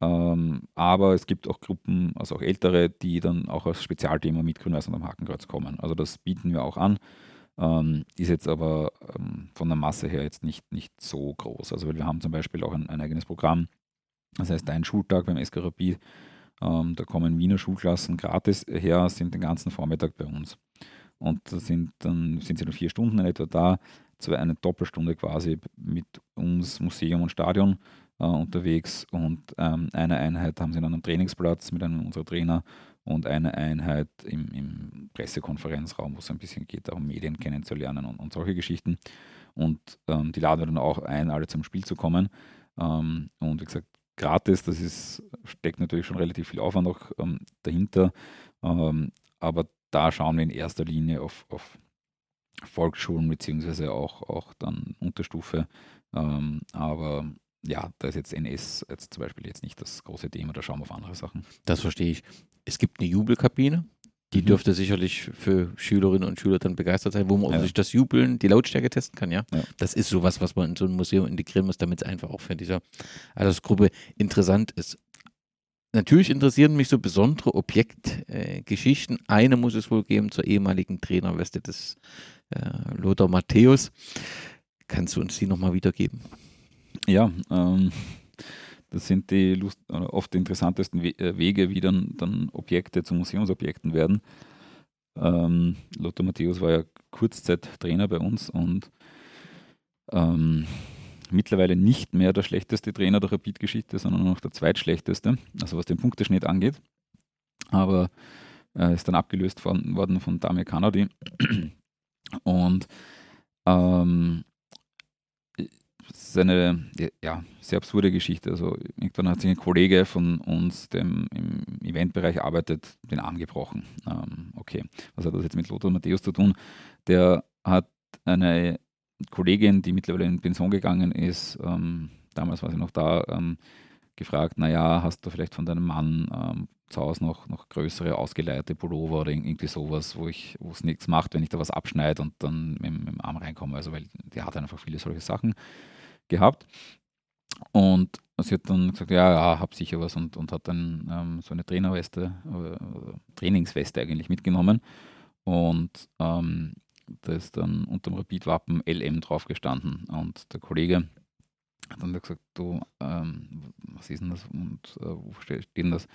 Ähm, aber es gibt auch Gruppen, also auch ältere, die dann auch als Spezialthema mit Grün-Weiß und am Hakenkreuz kommen. Also das bieten wir auch an. Ähm, ist jetzt aber ähm, von der Masse her jetzt nicht, nicht so groß. Also weil wir haben zum Beispiel auch ein, ein eigenes Programm. Das heißt, ein Schultag beim SK Rapid ähm, da kommen Wiener Schulklassen gratis her, sind den ganzen Vormittag bei uns. Und da sind dann sind sie nur vier Stunden in etwa da, zwei, eine Doppelstunde quasi mit uns Museum und Stadion äh, unterwegs und ähm, eine Einheit haben sie dann am Trainingsplatz mit einem unserer Trainer und eine Einheit im, im Pressekonferenzraum, wo es ein bisschen geht, darum Medien kennenzulernen und, und solche Geschichten. Und ähm, die laden wir dann auch ein, alle zum Spiel zu kommen. Ähm, und wie gesagt, gratis, das ist, steckt natürlich schon relativ viel Aufwand auch ähm, dahinter. Ähm, aber da schauen wir in erster Linie auf, auf Volksschulen beziehungsweise auch, auch dann Unterstufe. Ähm, aber ja, da ist jetzt NS jetzt zum Beispiel jetzt nicht das große Thema, da schauen wir auf andere Sachen. Das verstehe ich. Es gibt eine Jubelkabine, die mhm. dürfte sicherlich für Schülerinnen und Schüler dann begeistert sein, wo man ja. sich das Jubeln, die Lautstärke testen kann, ja? ja. Das ist sowas, was man in so ein Museum integrieren muss, damit es einfach auch für diese Altersgruppe interessant ist. Natürlich interessieren mich so besondere Objektgeschichten. Äh, Eine muss es wohl geben zur ehemaligen Trainerweste des äh, Lothar Matthäus. Kannst du uns die nochmal wiedergeben? Ja, ähm, das sind die Lust, oft interessantesten äh, Wege, wie dann, dann Objekte zu Museumsobjekten werden. Ähm, Lothar Matthäus war ja Kurzzeit-Trainer bei uns und ähm, mittlerweile nicht mehr der schlechteste Trainer der Rapid-Geschichte, sondern noch der zweitschlechteste, also was den Punkteschnitt angeht. Aber er ist dann abgelöst worden, worden von Damir Kanadi. Und ähm, das ist eine ja, sehr absurde Geschichte. Also irgendwann hat sich ein Kollege von uns, der im Eventbereich arbeitet, den Arm gebrochen. Ähm, okay, was hat das jetzt mit Lothar Matthäus zu tun? Der hat eine Kollegin, die mittlerweile in Pension gegangen ist, ähm, damals war sie noch da, ähm, gefragt, naja, hast du vielleicht von deinem Mann ähm, zu Hause noch, noch größere ausgeleierte Pullover oder irgendwie sowas, wo ich, wo es nichts macht, wenn ich da was abschneide und dann mit, mit dem Arm reinkomme. Also weil der hat einfach viele solche Sachen gehabt. Und sie hat dann gesagt, ja, ja, hab sicher was und, und hat dann ähm, so eine Trainerweste, äh, Trainingsweste eigentlich mitgenommen. Und ähm, da ist dann unter dem Rapid-Wappen LM drauf gestanden. Und der Kollege hat dann gesagt, du, ähm, was ist denn das und äh, wo steht denn das?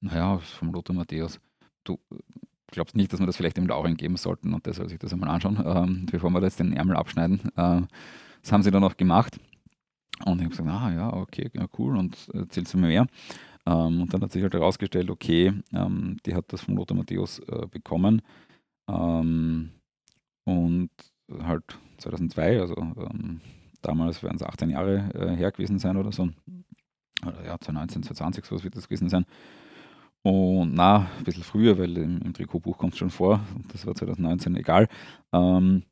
Naja, vom Lothar Matthäus. Du glaubst nicht, dass wir das vielleicht dem Laurin geben sollten und der soll sich das einmal anschauen, ähm, bevor wir jetzt den Ärmel abschneiden. Äh, das haben sie dann auch gemacht. Und ich habe gesagt, ah ja, okay, ja, cool, und erzählst du mir mehr. Ähm, und dann hat sich halt herausgestellt, okay, ähm, die hat das von Lothar Matthäus äh, bekommen. Ähm, und halt 2002, also ähm, damals werden es 18 Jahre äh, her gewesen sein oder so. Oder ja, 2019, 2020, sowas wird das gewesen sein. Und na, ein bisschen früher, weil im, im Trikotbuch kommt es schon vor, das war 2019, egal. Ähm,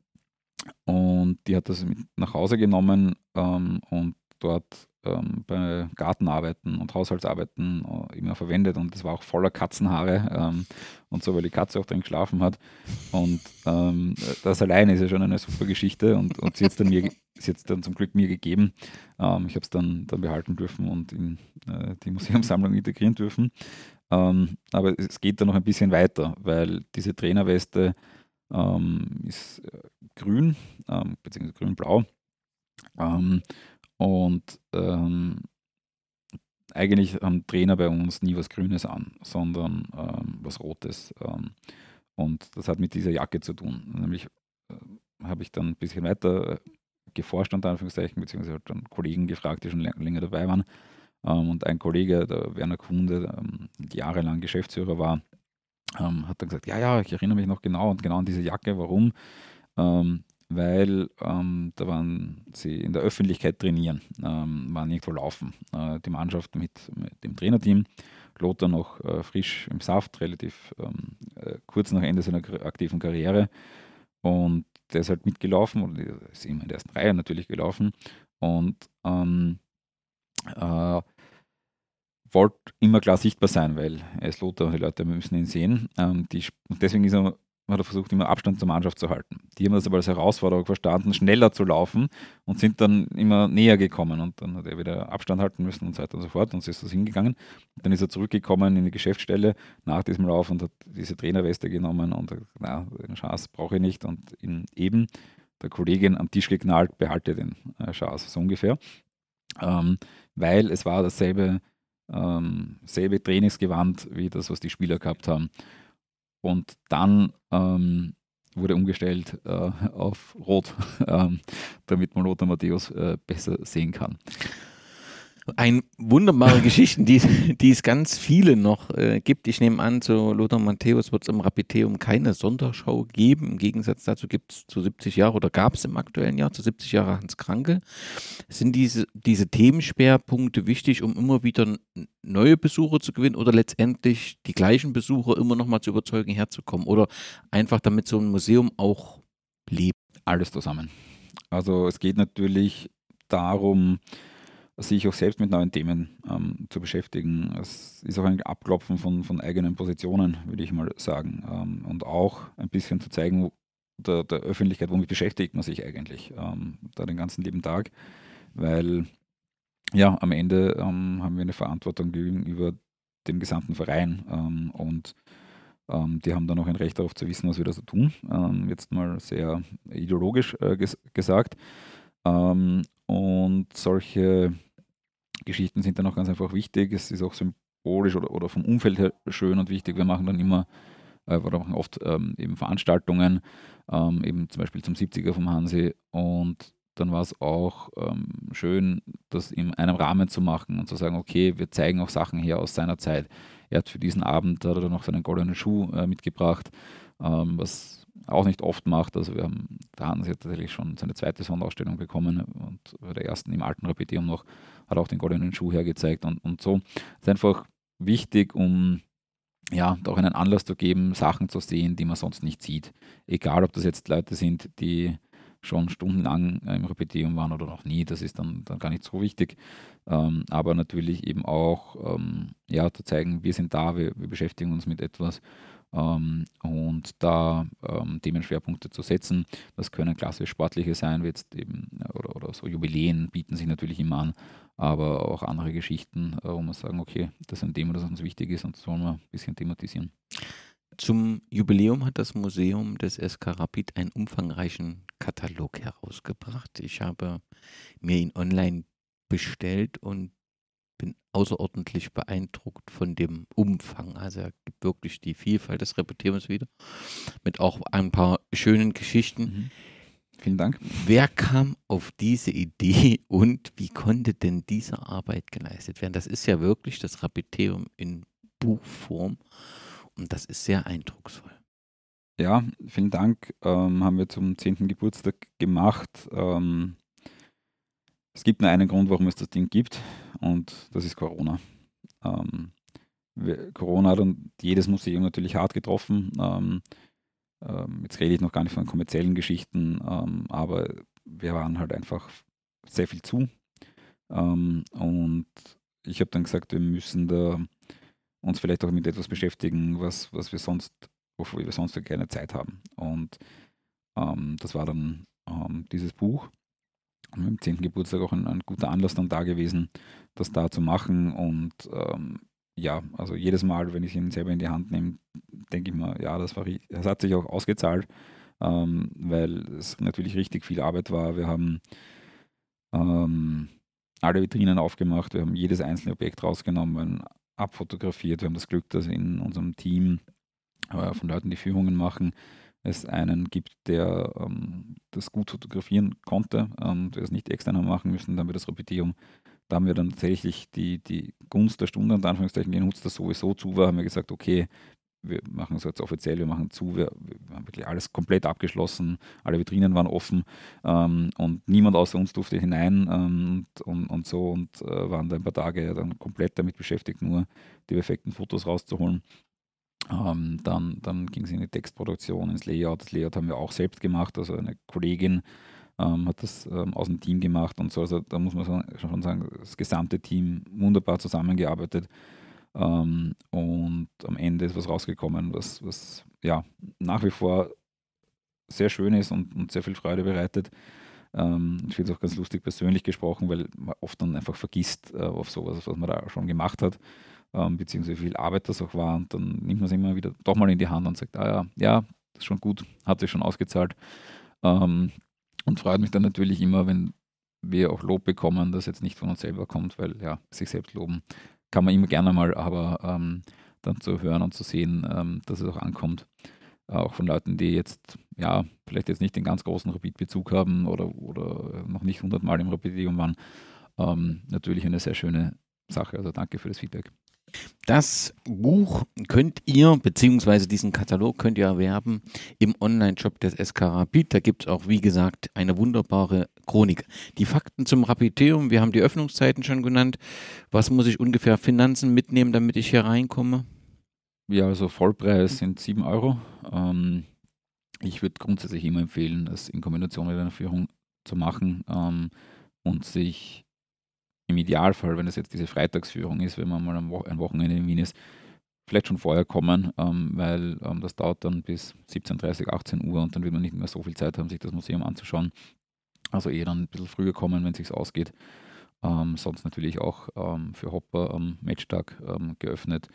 und die hat das mit nach Hause genommen ähm, und dort ähm, bei Gartenarbeiten und Haushaltsarbeiten äh, immer verwendet und das war auch voller Katzenhaare ähm, und so, weil die Katze auch drin geschlafen hat. Und ähm, das alleine ist ja schon eine super Geschichte und, und sie hat es dann, dann zum Glück mir gegeben. Ähm, ich habe es dann, dann behalten dürfen und in äh, die Museumssammlung integrieren dürfen. Ähm, aber es geht dann noch ein bisschen weiter, weil diese Trainerweste ähm, ist äh, grün, beziehungsweise grün-blau. Ähm, und ähm, eigentlich haben Trainer bei uns nie was Grünes an, sondern ähm, was Rotes. Ähm, und das hat mit dieser Jacke zu tun. Nämlich äh, habe ich dann ein bisschen weiter geforscht, unter Anführungszeichen, beziehungsweise halt dann Kollegen gefragt, die schon länger dabei waren. Ähm, und ein Kollege, der Werner Kunde, ähm, jahrelang Geschäftsführer war, ähm, hat dann gesagt, ja, ja, ich erinnere mich noch genau und genau an diese Jacke. Warum? Ähm, weil ähm, da waren sie in der Öffentlichkeit trainieren, ähm, waren irgendwo laufen. Äh, die Mannschaft mit, mit, dem Trainerteam, Lothar noch äh, frisch im Saft, relativ ähm, äh, kurz nach Ende seiner aktiven Karriere. Und der ist halt mitgelaufen, oder ist immer in der ersten Reihe natürlich gelaufen. Und ähm, äh, wollte immer klar sichtbar sein, weil er ist Lothar und die Leute müssen ihn sehen. Ähm, die, und deswegen ist er hat er versucht, immer Abstand zur Mannschaft zu halten. Die haben das aber als Herausforderung verstanden, schneller zu laufen und sind dann immer näher gekommen. Und dann hat er wieder Abstand halten müssen und so weiter und so fort. Und so ist das hingegangen. Und dann ist er zurückgekommen in die Geschäftsstelle nach diesem Lauf und hat diese Trainerweste genommen und hat na, eine Chance brauche ich nicht. Und in eben der Kollegin am Tisch geknallt, behalte den äh, Chance, so ungefähr. Ähm, weil es war dasselbe ähm, selbe Trainingsgewand wie das, was die Spieler gehabt haben. Und dann ähm, wurde umgestellt äh, auf Rot, ähm, damit man Lothar Matthäus äh, besser sehen kann. Ein wunderbare Geschichten, die, die es ganz viele noch äh, gibt. Ich nehme an, zu Lothar Matthäus wird es im Rapiteum keine Sonderschau geben. Im Gegensatz dazu gibt es zu 70 Jahre oder gab es im aktuellen Jahr zu 70 Jahre Hans Kranke. Sind diese, diese Themenschwerpunkte wichtig, um immer wieder neue Besucher zu gewinnen oder letztendlich die gleichen Besucher immer noch mal zu überzeugen, herzukommen? Oder einfach damit so ein Museum auch lebt? Alles zusammen. Also es geht natürlich darum, sich auch selbst mit neuen Themen ähm, zu beschäftigen. Es ist auch ein Abklopfen von, von eigenen Positionen, würde ich mal sagen. Ähm, und auch ein bisschen zu zeigen, der, der, Öffentlichkeit, womit beschäftigt man sich eigentlich ähm, da den ganzen lieben Tag. Weil ja, am Ende ähm, haben wir eine Verantwortung gegenüber dem gesamten Verein ähm, und ähm, die haben dann auch ein Recht darauf zu wissen, was wir da so tun. jetzt mal sehr ideologisch äh, ges gesagt. Ähm, und solche Geschichten sind dann auch ganz einfach wichtig. Es ist auch symbolisch oder, oder vom Umfeld her schön und wichtig. Wir machen dann immer äh, oder machen oft ähm, eben Veranstaltungen, ähm, eben zum Beispiel zum 70er vom Hansi. Und dann war es auch ähm, schön, das in einem Rahmen zu machen und zu sagen, okay, wir zeigen auch Sachen her aus seiner Zeit. Er hat für diesen Abend hat er dann noch seinen goldenen Schuh äh, mitgebracht, ähm, was auch nicht oft macht. Also wir haben, der Hans hat tatsächlich schon seine zweite Sonderausstellung bekommen und bei der ersten im alten Rapiteum noch, hat auch den goldenen Schuh hergezeigt und, und so. Es ist einfach wichtig, um ja, auch einen Anlass zu geben, Sachen zu sehen, die man sonst nicht sieht. Egal, ob das jetzt Leute sind, die schon stundenlang im Repetium waren oder noch nie, das ist dann, dann gar nicht so wichtig. Ähm, aber natürlich eben auch ähm, ja, zu zeigen, wir sind da, wir, wir beschäftigen uns mit etwas und da ähm, Themenschwerpunkte zu setzen. Das können klassisch sportliche sein, wie jetzt eben, oder, oder so Jubiläen bieten sich natürlich immer an, aber auch andere Geschichten, äh, wo man sagen, okay, das ist ein Thema, das uns wichtig ist und das wollen wir ein bisschen thematisieren. Zum Jubiläum hat das Museum des SK Rapid einen umfangreichen Katalog herausgebracht. Ich habe mir ihn online bestellt und bin außerordentlich beeindruckt von dem Umfang. Also er gibt wirklich die Vielfalt des Repetierens wieder. Mit auch ein paar schönen Geschichten. Mhm. Vielen Dank. Wer kam auf diese Idee und wie konnte denn diese Arbeit geleistet werden? Das ist ja wirklich das Rapiteum in Buchform und das ist sehr eindrucksvoll. Ja, vielen Dank. Ähm, haben wir zum 10. Geburtstag gemacht. Ähm, es gibt nur einen Grund, warum es das Ding gibt und das ist Corona. Ähm, Corona hat jedes Museum natürlich hart getroffen. Ähm, ähm, jetzt rede ich noch gar nicht von kommerziellen Geschichten, ähm, aber wir waren halt einfach sehr viel zu. Ähm, und ich habe dann gesagt, wir müssen da uns vielleicht auch mit etwas beschäftigen, was, was wir sonst, wofür wir sonst keine Zeit haben. Und ähm, das war dann dieses Buch. Dem 10. Geburtstag auch ein, ein, guter Anlass dann da gewesen, das da zu machen. Und ähm, ja, also jedes Mal, wenn ich ihn selber in die Hand nehme, denke ich mir, ja, das, war, das hat sich auch ausgezahlt, ähm, weil es natürlich richtig viel Arbeit war. Wir haben ähm, alle Vitrinen aufgemacht, wir haben jedes einzelne Objekt rausgenommen, abfotografiert. Wir haben das Glück, dass in unserem Team äh, von Leuten, die Führungen machen, es einen gibt, der ähm, das gut fotografieren konnte und wir es nicht extern haben machen müssen, dann wir das Repetium da haben wir dann tatsächlich die, die Gunst der Stunde, unter Anführungszeichen, genutzt, dass sowieso zu war, haben wir gesagt, okay, wir machen es jetzt offiziell, wir machen zu, wir, wir, haben wirklich alles komplett abgeschlossen, alle Vitrinen waren offen ähm, und niemand außer uns durfte hinein ähm, und, und, und, so und äh, waren da ein paar Tage dann komplett damit beschäftigt, nur die perfekten Fotos rauszuholen. Ähm, dann dann ging es in die Textproduktion, ins Layout. Das Layout haben wir auch selbst gemacht, also eine Kollegin ähm, hat das ähm, aus dem Team gemacht und so. Also da muss man schon sagen, das gesamte Team wunderbar zusammengearbeitet. Ähm, und am Ende ist was rausgekommen, was, was ja nach wie vor sehr schön ist und, und sehr viel Freude bereitet. Ähm, ich finde es auch ganz lustig persönlich gesprochen, weil man oft dann einfach vergisst äh, auf sowas, was man da schon gemacht hat, ähm, beziehungsweise wie viel Arbeit das auch war. Und dann nimmt man es immer wieder doch mal in die Hand und sagt, ah ja, ja, das ist schon gut, hat sich schon ausgezahlt. Ähm, und freut mich dann natürlich immer, wenn wir auch Lob bekommen, das jetzt nicht von uns selber kommt, weil ja, sich selbst loben kann man immer gerne mal, aber ähm, dann zu hören und zu sehen, ähm, dass es auch ankommt. Auch von Leuten, die jetzt, ja, vielleicht jetzt nicht den ganz großen Rapid-Bezug haben oder, oder noch nicht hundertmal im Rapid-Medium waren, ähm, natürlich eine sehr schöne Sache. Also danke für das Feedback. Das Buch könnt ihr, beziehungsweise diesen Katalog könnt ihr erwerben im Online-Shop des SK Rapid. Da gibt es auch, wie gesagt, eine wunderbare Chronik. Die Fakten zum Rapiteum, wir haben die Öffnungszeiten schon genannt. Was muss ich ungefähr Finanzen mitnehmen, damit ich hier reinkomme? Ja, also Vollpreis sind 7 Euro. Ähm, ich würde grundsätzlich immer empfehlen, das in Kombination mit einer Führung zu machen ähm, und sich im Idealfall, wenn es jetzt diese Freitagsführung ist, wenn man mal ein Wochenende in Wien ist, vielleicht schon vorher kommen, ähm, weil ähm, das dauert dann bis 17.30, 18 Uhr und dann wird man nicht mehr so viel Zeit haben, sich das Museum anzuschauen. Also eher dann ein bisschen früher kommen, wenn es sich ausgeht. Ähm, sonst natürlich auch ähm, für Hopper am Matchtag ähm, geöffnet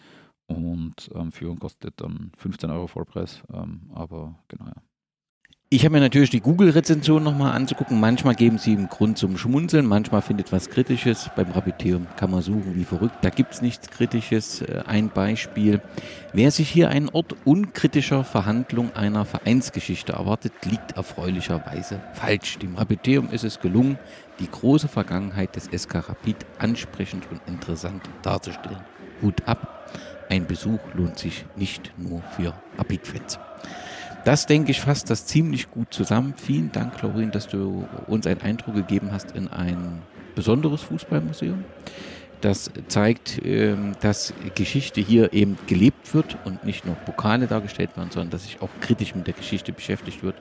und ähm, Führung kostet dann 15 Euro Vollpreis, aber genau ja. Ich habe mir natürlich die Google-Rezension nochmal anzugucken. Manchmal geben sie einen Grund zum Schmunzeln, manchmal findet was Kritisches. Beim Rapiteum kann man suchen wie verrückt. Da gibt es nichts Kritisches. Äh, ein Beispiel. Wer sich hier einen Ort unkritischer Verhandlung einer Vereinsgeschichte erwartet, liegt erfreulicherweise falsch. Dem Rapiteum ist es gelungen, die große Vergangenheit des SK Rapid ansprechend und interessant darzustellen. Hut ab. Ein Besuch lohnt sich nicht nur für Rapid-Fans. Das denke ich fasst das ziemlich gut zusammen. Vielen Dank, Lorin, dass du uns einen Eindruck gegeben hast in ein besonderes Fußballmuseum. Das zeigt, ähm, dass Geschichte hier eben gelebt wird und nicht nur Pokale dargestellt werden, sondern dass sich auch kritisch mit der Geschichte beschäftigt wird.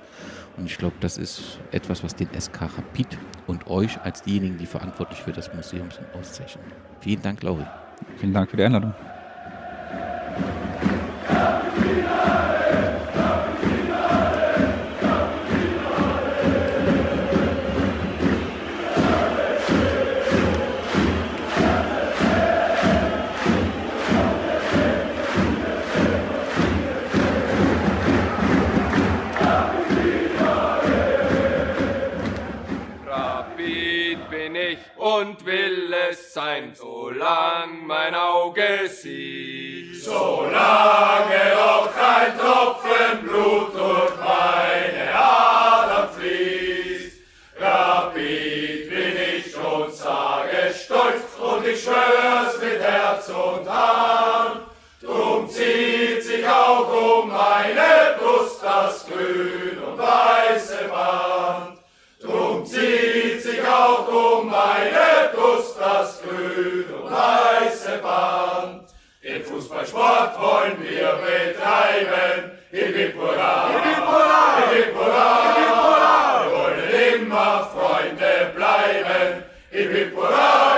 Und ich glaube, das ist etwas, was den SK Rapid und euch als diejenigen, die verantwortlich für das Museum sind, auszeichnen. Vielen Dank, Lauri. Vielen Dank für die Einladung. Und will es sein. solang mein Auge sieht. Solange noch kein Tropfen Blut durch meine Adern fließt. Rapid bin ich und sage stolz und ich schwör's mit Herz und Hand. Drum zieht sich auch um meine Brust das grün und weiße Band. Drum zieht sich auch um meine das grün und weiße Band. Den Fußballsport wollen wir betreiben. Hip hip hurra, hip hip hurra, hip hip hurra, hip hip hurra. Wir wollen immer Freunde bleiben. Hip hip hurra,